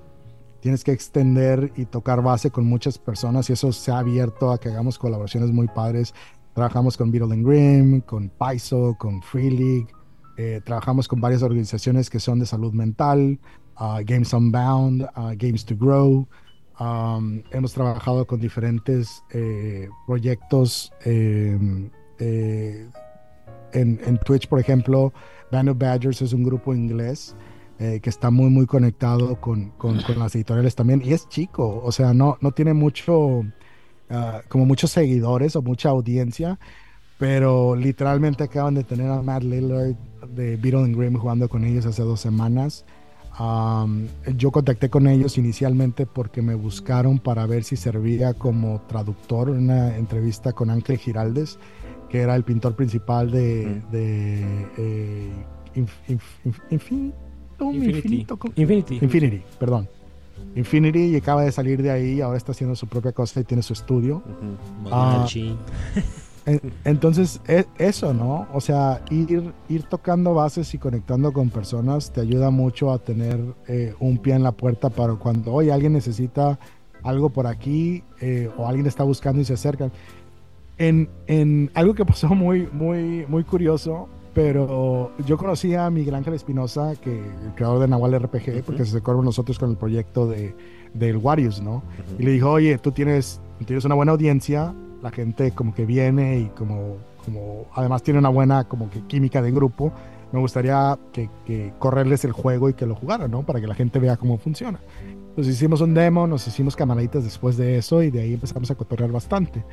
tienes que extender y tocar base con muchas personas y eso se ha abierto a que hagamos colaboraciones muy padres. Trabajamos con Beetle and Grimm, con Paiso, con Free League, trabajamos con varias organizaciones que son de salud mental, uh, Games Unbound, uh, Games to Grow. Hemos trabajado con diferentes proyectos en, en Twitch, por ejemplo, Band of Badgers es un grupo inglés eh, que está muy, muy conectado con, con, las editoriales también. Y es chico, o sea, no, no tiene mucho, ah, como muchos seguidores o mucha audiencia, pero literalmente acaban de tener a Matt Lillard de Beetle and Grimm jugando con ellos hace dos semanas. Am, yo contacté con ellos inicialmente porque me buscaron para ver si servía como traductor en una entrevista con Ángel Giraldes, que era el pintor principal de, Mm. de eh, Inf- Inf- Inf- Infinito, Infinity. Infinity. Infinity, perdón. Infinity y acaba de salir de ahí, ahora está haciendo su propia cosa y tiene su estudio. Ujú. Ah, Machi. En- Entonces, e- eso, ¿no? O sea, ir, ir tocando bases y conectando con personas te ayuda mucho a tener eh, un pie en la puerta para cuando, oye, alguien necesita algo por aquí eh, o alguien está buscando y se acercan. En, en algo que pasó muy, muy, muy curioso, pero yo conocí a Miguel Ángel Espinosa, que el creador de Nahual RPG, porque se acercó con nosotros con el proyecto de, del Warius, ¿no? Y le dijo, oye, tú tienes, tienes una buena audiencia, la gente como que viene y como, como además tiene una buena como que química de grupo, me gustaría que, que correrles el juego y que lo jugaran, ¿no? Para que la gente vea cómo funciona. Entonces hicimos un demo, nos hicimos camaraditas después de eso y de ahí empezamos a cotorrear bastante.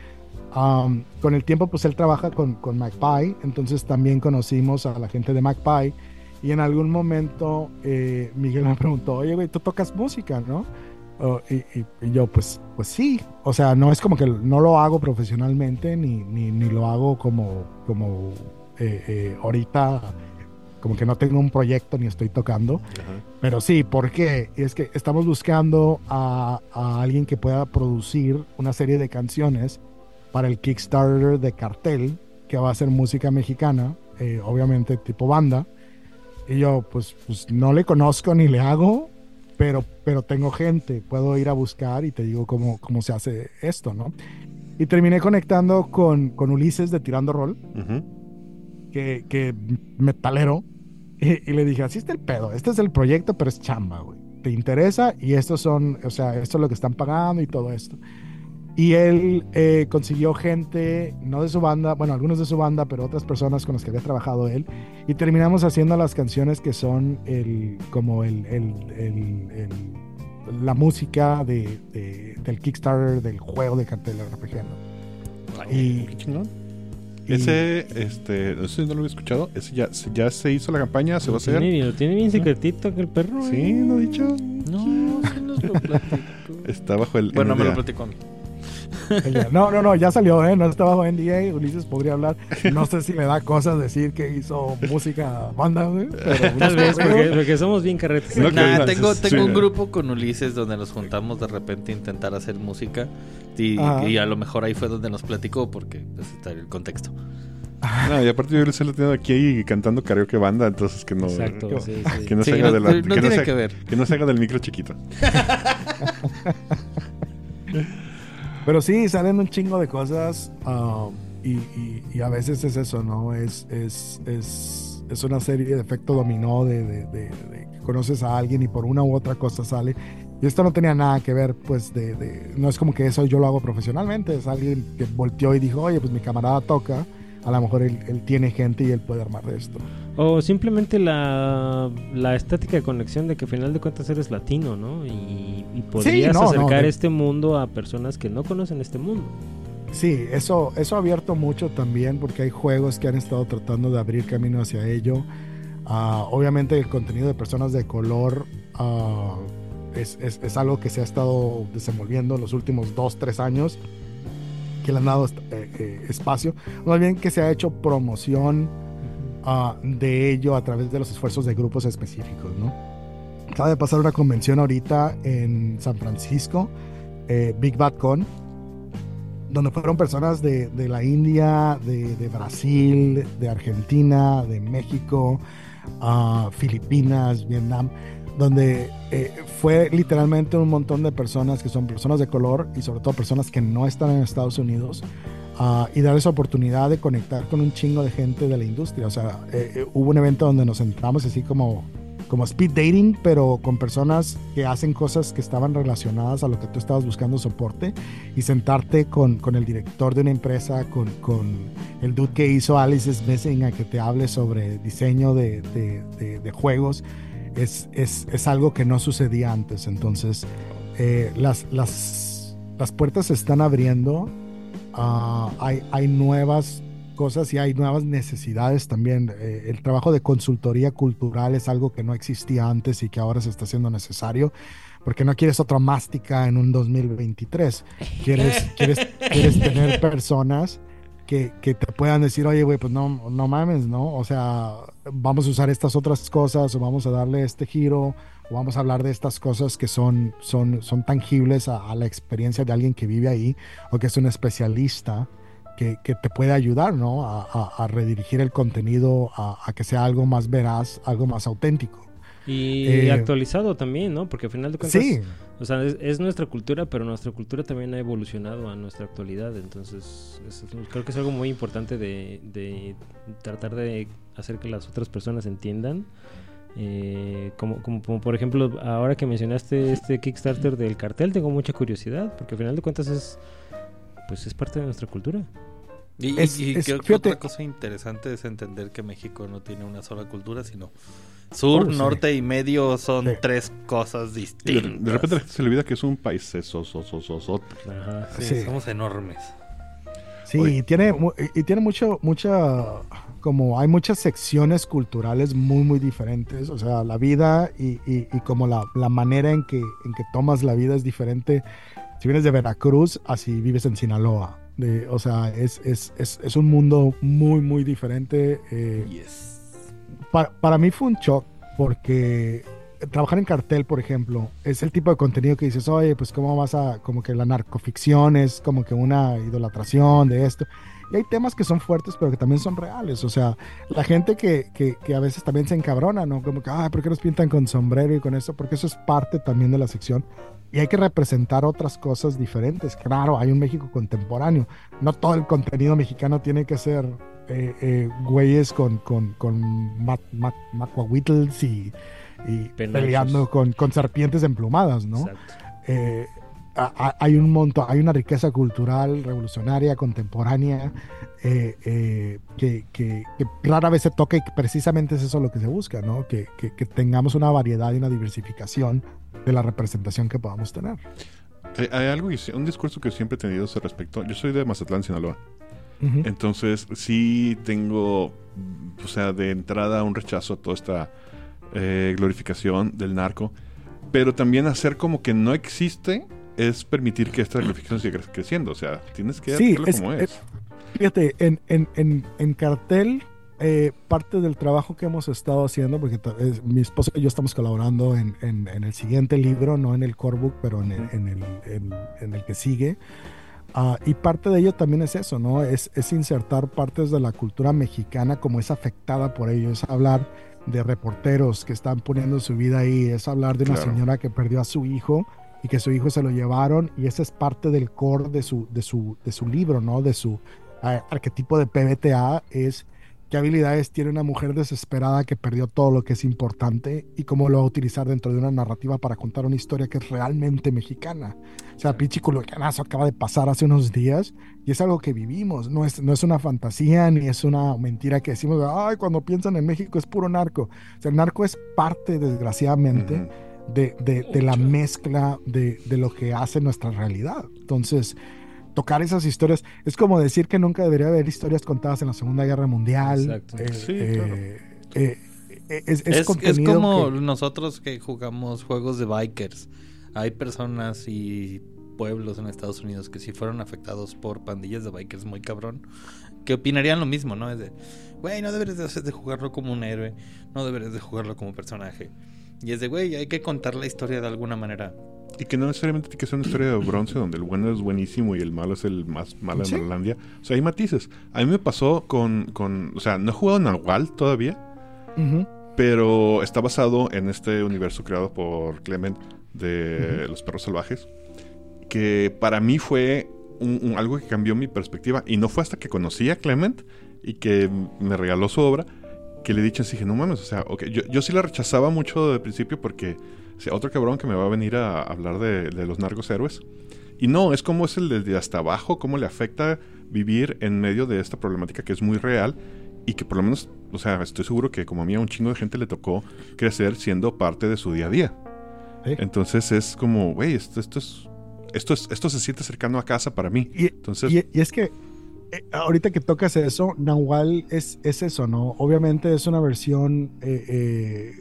Um, con el tiempo, pues él trabaja con, con Magpie, entonces también conocimos a la gente de Magpie y en algún momento eh, Miguel me preguntó, oye, güey, tú tocas música, ¿no? Y, y- y yo, pues, pues sí, o sea, no es como que no lo hago profesionalmente ni, ni, ni lo hago como, como eh, eh, ahorita, como que no tengo un proyecto ni estoy tocando. Ajá. Pero sí, porque es que estamos buscando a, a alguien que pueda producir una serie de canciones para el Kickstarter de Cartel, que va a ser música mexicana, eh, obviamente tipo banda. Y yo, pues, pues no le conozco ni le hago, pero, pero tengo gente, puedo ir a buscar y te digo cómo, cómo se hace esto, ¿no? Y terminé conectando con, con Ulises de Tirando Rol Ujú. que, que metalero. Y, y le dije, así está el pedo. Este es el proyecto, pero es chamba, güey. ¿Te interesa? Y estos son, o sea, esto es lo que están pagando y todo esto. Y él eh, consiguió gente, no de su banda, bueno, algunos de su banda, pero otras personas con las que había trabajado él. Y terminamos haciendo las canciones que son el, como el, el- el- el- la música de, de- del Kickstarter del juego de cartel RPG. ¿no? Y- Qué chingón. y- Ese, este, no sé si no lo había escuchado. Ese ya, ya se hizo la campaña, se va a tiene, hacer. bien- lo tiene bien secretito que el perro. Sí, eh. lo he dicho. No, sí nos lo platicó. Está bajo el. Bueno, me lo NDA. platicó a mí. No, no, no, ya salió, ¿eh? No está bajo NDA. Ulises podría hablar. No sé si le da cosas decir que hizo música banda, güey. Pero Tal vez, porque, porque somos bien carretes. No, Nah, tengo, sí. un grupo con Ulises donde nos juntamos de repente a intentar hacer música y, a lo mejor ahí fue donde nos platicó porque pues, está el contexto. No, y aparte yo se lo tengo aquí cantando karaoke banda, entonces que no. Exacto, sí, sí. Que no Sí, se haga no, de la. no que, no tiene se, que ver. que no se haga del micro chiquito. Pero sí, salen un chingo de cosas um, y, y- y a veces es eso, ¿no? Es, es, es, es una serie de efecto dominó de, de- de- de que conoces a alguien y por una u otra cosa sale. Y esto no tenía nada que ver, pues, de, no es como que eso yo lo hago profesionalmente, es alguien que volteó y dijo, oye, pues mi camarada toca, a lo mejor él, él tiene gente y él puede armar esto. O simplemente la, la estática de conexión de que al final de cuentas eres latino, ¿no? Y, y podrías no, acercar de- este mundo a personas que no conocen este mundo. Sí, eso, eso ha abierto mucho también porque hay juegos que han estado tratando de abrir camino hacia ello. Ah, obviamente el contenido de personas de color ah, es, es- es algo que se ha estado desenvolviendo los últimos dos, tres años, que le han dado eh, eh, espacio. Más bien que se ha hecho promoción de ello a través de los esfuerzos de grupos específicos, ¿no? Acaba de pasar una convención ahorita en San Francisco, eh, Big Bad Con, donde fueron personas de, de la India, de, de Brasil, de Argentina, de México, ah, Filipinas, Vietnam, donde eh, fue literalmente un montón de personas que son personas de color y sobre todo personas que no están en Estados Unidos ah, y darles oportunidad de conectar con un chingo de gente de la industria. O sea, eh, eh, hubo un evento donde nos entramos así como como speed dating, pero con personas que hacen cosas que estaban relacionadas a lo que tú estabas buscando soporte y sentarte con, con el director de una empresa, con, con el dude que hizo Alice is Missing a que te hable sobre diseño de, de- de- de juegos, es, es, es algo que no sucedía antes. Entonces, eh, las, las, las puertas se están abriendo, Ah, hay, hay nuevas cosas y hay nuevas necesidades también. Eh, el trabajo de consultoría cultural es algo que no existía antes y que ahora se está haciendo necesario porque no quieres otra mástica en un 2023. Quieres, quieres, quieres tener personas que, que, te puedan decir, oye, güey, pues no, no mames, ¿no? O sea, vamos a usar estas otras cosas o vamos a darle este giro o vamos a hablar de estas cosas que son, son, son tangibles a, la experiencia de alguien que vive ahí o que es un especialista. Que, que te puede ayudar, ¿no? A, a, redirigir el contenido a, que sea algo más veraz, algo más auténtico. Y eh, actualizado también, ¿no? Porque al final de cuentas, sí. o sea, es, nuestra cultura, pero nuestra cultura también ha evolucionado a nuestra actualidad. Entonces, creo que es algo muy importante de, tratar de hacer que las otras personas entiendan. Eh, como, como, por ejemplo, ahora que mencionaste este Kickstarter del cartel, tengo mucha curiosidad, porque al final de cuentas es, pues es parte de nuestra cultura. Y, creo que otra cosa interesante es entender que México no tiene una sola cultura, sino Sur, oh, norte y medio son tres cosas distintas. De, repente se le olvida que es un país eso, sí, somos enormes. Sí, y tiene, y tiene mucho, mucha, como hay muchas secciones culturales muy, muy diferentes. O sea, la vida y, y, como la, la, manera en que, en que tomas la vida es diferente. Si vienes de Veracruz, así vives en Sinaloa. De, o sea, es, es, es, es, un mundo muy, muy diferente. Eh, yes para, mí fue un shock porque trabajar en cartel, por ejemplo, es el tipo de contenido que dices, oye, pues cómo vas a, como que la narcoficción es como que una idolatración de esto. Y hay temas que son fuertes, pero que también son reales. O sea, la gente que, que, que a veces también se encabrona, ¿no? Como que, ay, ¿por qué nos pintan con sombrero y con eso? Porque eso es parte también de la sección. Y hay que representar otras cosas diferentes. Claro, hay un México contemporáneo. No todo el contenido mexicano tiene que ser eh, eh, güeyes con, con, con y, y peleando con, con, serpientes emplumadas, ¿no? Eh, hay un montón, hay una riqueza cultural revolucionaria, contemporánea, que, que, rara vez se toca y precisamente es eso lo que se busca, ¿no? Que, que, tengamos una variedad y una diversificación de la representación que podamos tener. Hay algo, un discurso que siempre he tenido ese respecto. Yo soy de Mazatlán, Sinaloa. Entonces, sí tengo, o sea, de entrada un rechazo a toda esta eh, glorificación del narco, pero también hacer como que no existe es permitir que esta glorificación siga creciendo. O sea, tienes que hacerlo como es. Fíjate, en, en, en, en cartel, eh, parte del trabajo que hemos estado haciendo, porque mi esposo y yo estamos colaborando en, en, el siguiente libro, no en el core book, pero en el, en el, en el que sigue. Ah, y parte de ello también es eso, ¿no? Es, es, insertar partes de la cultura mexicana como es afectada por ello, es hablar de reporteros que están poniendo su vida ahí, es hablar de una señora que perdió a su hijo y que su hijo se lo llevaron y esa es parte del core de su, de su, de su libro, ¿no? De su arquetipo de PBTA es qué habilidades tiene una mujer desesperada que perdió todo lo que es importante y cómo lo va a utilizar dentro de una narrativa para contar una historia que es realmente mexicana. O sea, pinche canazo acaba de pasar hace unos días y es algo que vivimos, no es, no es una fantasía ni es una mentira que decimos, ay, cuando piensan en México es puro narco. O sea, el narco es parte, desgraciadamente, de, de, de, la mezcla de, de lo que hace nuestra realidad. Entonces, tocar esas historias. Es como decir que nunca debería haber historias contadas en la Segunda Guerra Mundial. Exacto. Eh, sí, eh, eh, es, es, es, como nosotros que jugamos juegos de bikers. Hay personas y pueblos en Estados Unidos que si fueron afectados por pandillas de bikers muy cabrón, que opinarían lo mismo, ¿no? Es de, güey, no deberías de, de jugarlo como un héroe, no deberías de jugarlo como personaje. Y es de, güey, hay que contar la historia de alguna manera. Y que no necesariamente tiene que ser una historia de bronce donde el bueno es buenísimo y el malo es el más malo en Irlandia. O sea, hay matices. A mí me pasó con, con o sea, no he jugado Nahual todavía, pero está basado en este universo creado por Clement de Los Perros Salvajes, que para mí fue un, algo que cambió mi perspectiva. Y no fue hasta que conocí a Clement y que me regaló su obra que le he dicho así, dije, no mames, o sea, okay. yo, yo sí la rechazaba mucho de principio porque otro cabrón que me va a venir a hablar de, los narcos héroes. Y no, es como es el desde hasta abajo, cómo le afecta vivir en medio de esta problemática que es muy real y que por lo menos, o sea, estoy seguro que como a mí a un chingo de gente le tocó crecer siendo parte de su día a día. Entonces es como, güey, esto, esto, es, esto, es, esto se siente cercano a casa para mí. Y, Entonces, y, es que eh, ahorita que tocas eso, Nahual es, es eso, ¿no? Obviamente es una versión eh,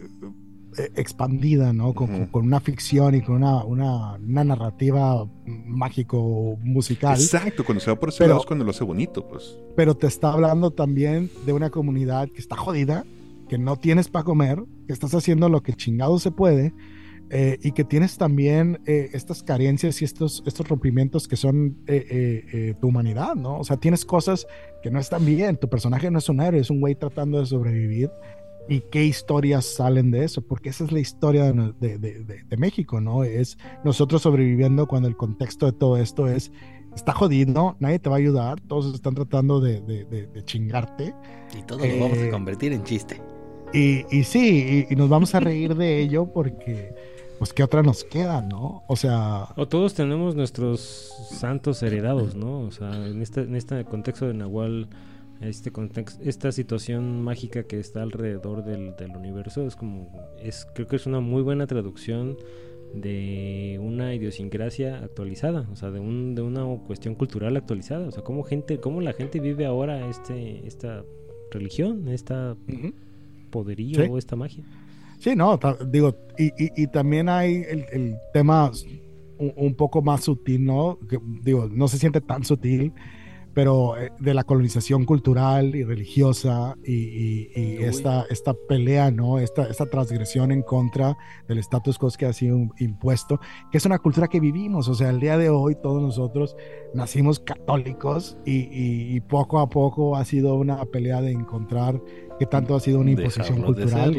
eh, expandida, ¿no? Con, una ficción y con una, una, narrativa mágico-musical. Exacto, cuando se va por ese lado es cuando lo hace bonito, pues. Pero te está hablando también de una comunidad que está jodida, que no tienes para comer, que estás haciendo lo que chingado se puede eh, y que tienes también eh, estas carencias y estos, estos rompimientos que son eh, tu humanidad, ¿no? O sea, tienes cosas que no están bien, tu personaje no es un héroe, es un güey tratando de sobrevivir. ¿Y qué historias salen de eso? Porque esa es la historia de, de, de, México, ¿no? Es nosotros sobreviviendo cuando el contexto de todo esto es, está jodido, nadie te va a ayudar, todos están tratando de, chingarte. Y todos nos vamos a convertir en chiste. Y, y sí, y, nos vamos a reír de ello porque pues qué otra nos queda, ¿no? O sea... O todos tenemos nuestros santos heredados, ¿no? O sea, en este, en este contexto de Nahual, este contexto, esta situación mágica que está alrededor del, del universo, es como, es, creo que es una muy buena traducción de una idiosincrasia actualizada, o sea, de, un, de una cuestión cultural actualizada, o sea, cómo gente, cómo la gente vive ahora este, esta religión, esta poderío o esta magia. Sí, no, digo, y, y, también hay el, el tema un, poco más sutil, ¿no? Que, digo, no se siente tan sutil, pero eh, de la colonización cultural y religiosa y, esta, esta pelea, ¿no? Esta, esta transgresión en contra del status quo que ha sido impuesto, que es una cultura que vivimos, o sea, el día de hoy todos nosotros nacimos católicos y, poco a poco ha sido una pelea de encontrar qué tanto ha sido una imposición cultural.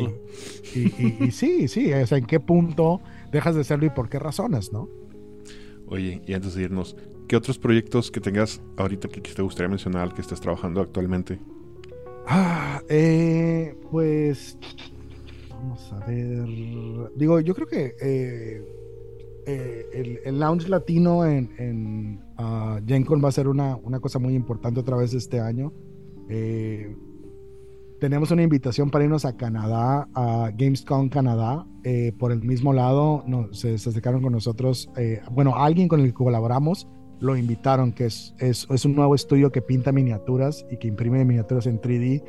Y, sí, sí, o sea, en qué punto dejas de serlo y por qué razones, ¿no? Oye, y antes de irnos, ¿qué otros proyectos que tengas ahorita que te gustaría mencionar que estés trabajando actualmente? Ah, eh, pues vamos a ver. Digo, yo creo que eh, eh, el, lounge latino en, en uh, va a ser una, una, cosa muy importante otra vez este año. Eh, tenemos una invitación para irnos a Canadá, a Gamescom Canadá. Eh, por el mismo lado, no, se, acercaron con nosotros, eh, bueno, alguien con el que colaboramos, lo invitaron, que es, es, es, un nuevo estudio que pinta miniaturas y que imprime miniaturas en 3D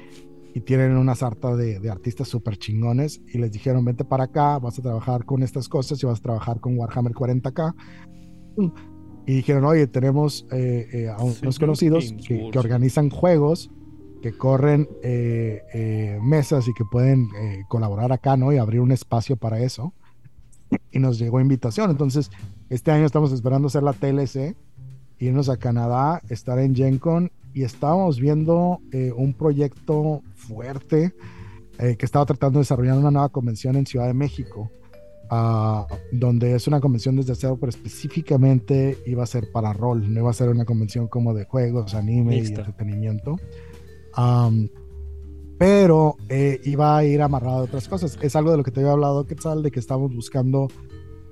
y tienen una sarta de, de artistas súper chingones y les dijeron, vente para acá, vas a trabajar con estas cosas y vas a trabajar con Warhammer 40k. Y dijeron, oye, tenemos eh, a unos conocidos que, que organizan juegos que corren eh, eh, mesas y que pueden eh, colaborar acá, ¿no? Y abrir un espacio para eso. Y nos llegó invitación. Entonces, este año estamos esperando hacer la TLC, irnos a Canadá, estar en GenCon y estábamos viendo un proyecto fuerte que estaba tratando de desarrollar una nueva convención en Ciudad de México. Ah, donde es una convención desde cero, pero específicamente iba a ser para rol, no iba a ser una convención como de juegos, anime y entretenimiento pero eh, iba a ir amarrado a otras cosas. Es algo de lo que te había hablado, Quetzal, de que estamos buscando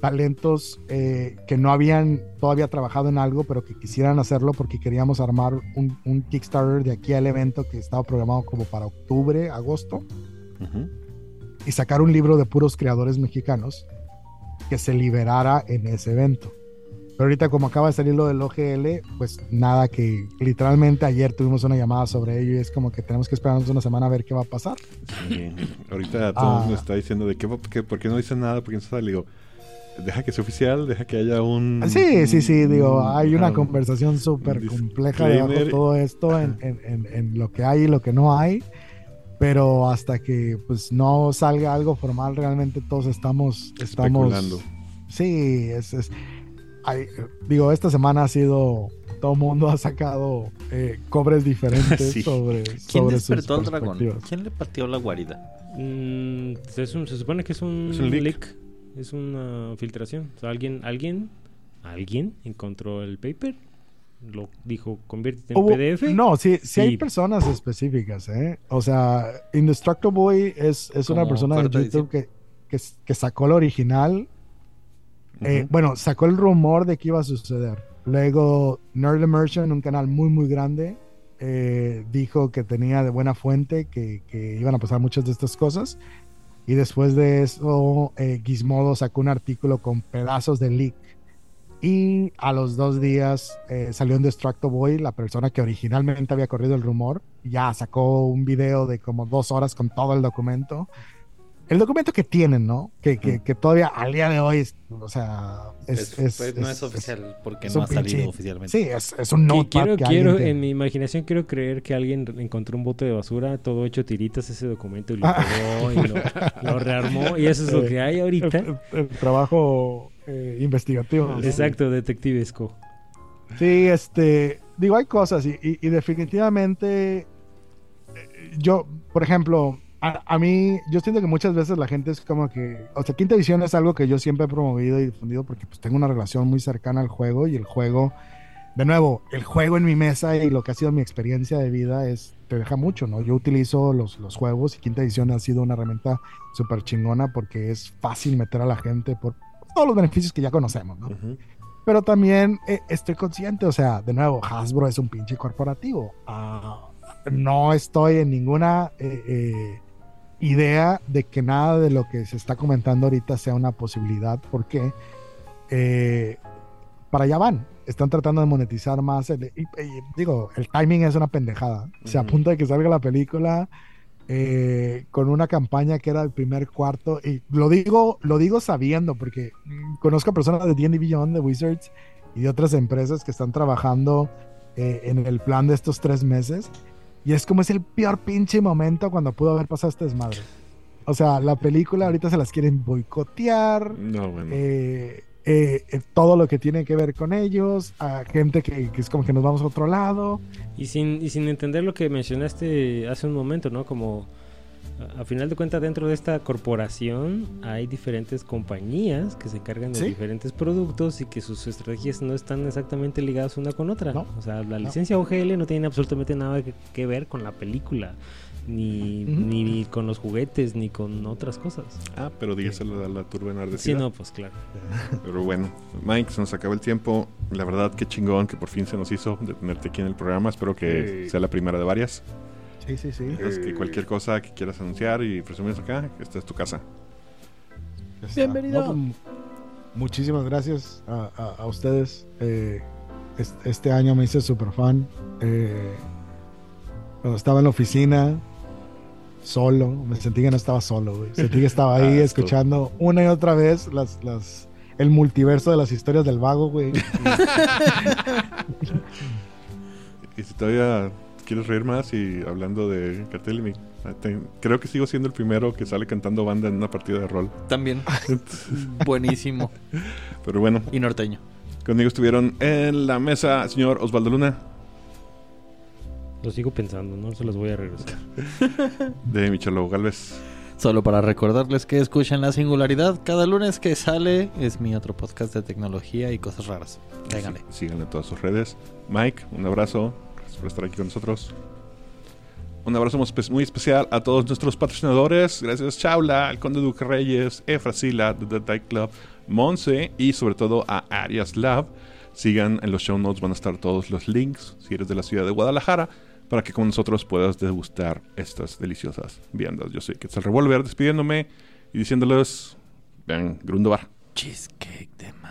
talentos eh, que no habían todavía trabajado en algo, pero que quisieran hacerlo porque queríamos armar un, Kickstarter de aquí al evento que estaba programado como para octubre, agosto, y sacar un libro de puros creadores mexicanos que se liberara en ese evento. Pero ahorita como acaba de salir lo del OGL, pues nada que literalmente ayer tuvimos una llamada sobre ello y es como que tenemos que esperarnos una semana a ver qué va a pasar. Ahorita todo el mundo ah. está diciendo de qué, por qué no dicen nada, por qué no está, digo, deja que sea oficial, deja que haya un... Sí, sí, sí, digo, hay una conversación súper compleja de todo esto en, en, en, lo que hay y lo que no hay, pero hasta que pues no salga algo formal, realmente todos estamos... estamos Especulando. Sí, es, es digo, esta semana ha sido, todo el mundo ha sacado eh, cobres diferentes sobre, ¿Quién despertó al dragón? ¿Quién le partió la guarida? Mm, se supone que es un, leak. es una filtración. O sea, alguien, alguien, alguien encontró el paper, lo dijo, conviértete en PDF. No, sí, sí hay personas específicas, ¿eh? O sea, Indestructible Boy es, es una persona de YouTube que, que, que, sacó el original eh, bueno, sacó el rumor de que iba a suceder. Luego, Nerd Immersion, un canal muy, muy grande, eh, dijo que tenía de buena fuente que, iban a pasar muchas de estas cosas. Y después de eso, eh, Gizmodo sacó un artículo con pedazos de leak Y a los dos días eh, salió en Destructo Boy, la persona que originalmente había corrido el rumor, ya sacó un video de como dos horas con todo el documento el documento que tienen, ¿no? Que, que, todavía al día de hoy, es, o sea, es, pues, no es oficial porque no ha salido oficialmente. Sí, es, un no. Quiero, quiero en mi imaginación quiero creer que alguien encontró un bote de basura, todo hecho tiritas ese documento y lo ah. pegó y lo, rearmó y eso es lo que hay ahorita. El, trabajo eh, investigativo. Exacto, detectivesco. Sí, este, digo, hay cosas y, y definitivamente eh, yo, por ejemplo, a, mí, yo siento que muchas veces la gente es como que, o sea, Quinta Edición es algo que yo siempre he promovido y difundido porque pues tengo una relación muy cercana al juego y el juego, de nuevo, el juego en mi mesa y lo que ha sido mi experiencia de vida es, te deja mucho, ¿no? Yo utilizo los, los juegos y Quinta Edición ha sido una herramienta súper chingona porque es fácil meter a la gente por todos los beneficios que ya conocemos, ¿no? Pero también eh, estoy consciente, o sea, de nuevo, Hasbro es un pinche corporativo. Ah, no estoy en ninguna... Eh, eh, idea de que nada de lo que se está comentando ahorita sea una posibilidad, porque eh, para allá van. Están tratando de monetizar más. y, digo, el timing es una pendejada. Se apunta de que salga la película eh, con una campaña que era el primer cuarto. Y lo digo, lo digo sabiendo, porque conozco a personas de D&D Beyond, de Wizards y de otras empresas que están trabajando eh, en el plan de estos tres meses y es como es el peor pinche momento cuando pudo haber pasado este desmadre. O sea, la película ahorita se las quieren boicotear. No, bueno. Eh, eh, eh, todo lo que tiene que ver con ellos, a gente que, que, es como que nos vamos a otro lado. Y sin, y sin entender lo que mencionaste hace un momento, ¿no? Como a final de cuentas dentro de esta corporación hay diferentes compañías que se encargan de diferentes productos y que sus estrategias no están exactamente ligadas una con otra. O sea, la licencia OGL no tiene absolutamente nada que, ver con la película. Ni, ni, con los juguetes, ni con otras cosas. Ah, pero dígaselo a la turba enardecida. Sí, no, pues claro. Pero bueno, Mike, se nos acaba el tiempo. La verdad, qué chingón que por fin se nos hizo de tenerte aquí en el programa. Espero que sea la primera de varias. Sí, sí, sí. Es que cualquier cosa que quieras anunciar y presumir acá, esta es tu casa. Bienvenido. Pues, muchísimas gracias a, ustedes. Eh, este, año me hice super fan. Eh, cuando estaba en la oficina, solo, me sentí que no estaba solo, Sentí que estaba ahí ah, escuchando una y otra vez las, las, el multiverso de las historias del vago, güey. y si todavía quieres reír más y hablando de cartel ah, creo que sigo siendo el primero que sale cantando banda en una partida de rol. También. Buenísimo. Pero bueno. Y norteño. Conmigo estuvieron en la mesa señor Osvaldo Luna. Lo sigo pensando, no se los voy a regresar. de Michelo Galvez. Solo para recordarles que escuchan La Singularidad. Cada lunes que sale es mi otro podcast de tecnología y cosas raras. Síganle. síganle en todas sus redes. Mike, un abrazo por estar aquí con nosotros. Un abrazo muy especial a todos nuestros patrocinadores. Gracias Chaula, al Conde Duque Reyes, Efrasila, The Dive Club, Monse y sobre todo a Arias Lab. Sigan en los show notes, van a estar todos los links si eres de la ciudad de Guadalajara para que con nosotros puedas degustar estas deliciosas viandas. Yo soy Quetzal Revolver despidiéndome y diciéndoles, vean, Grundobar. Cheesecake de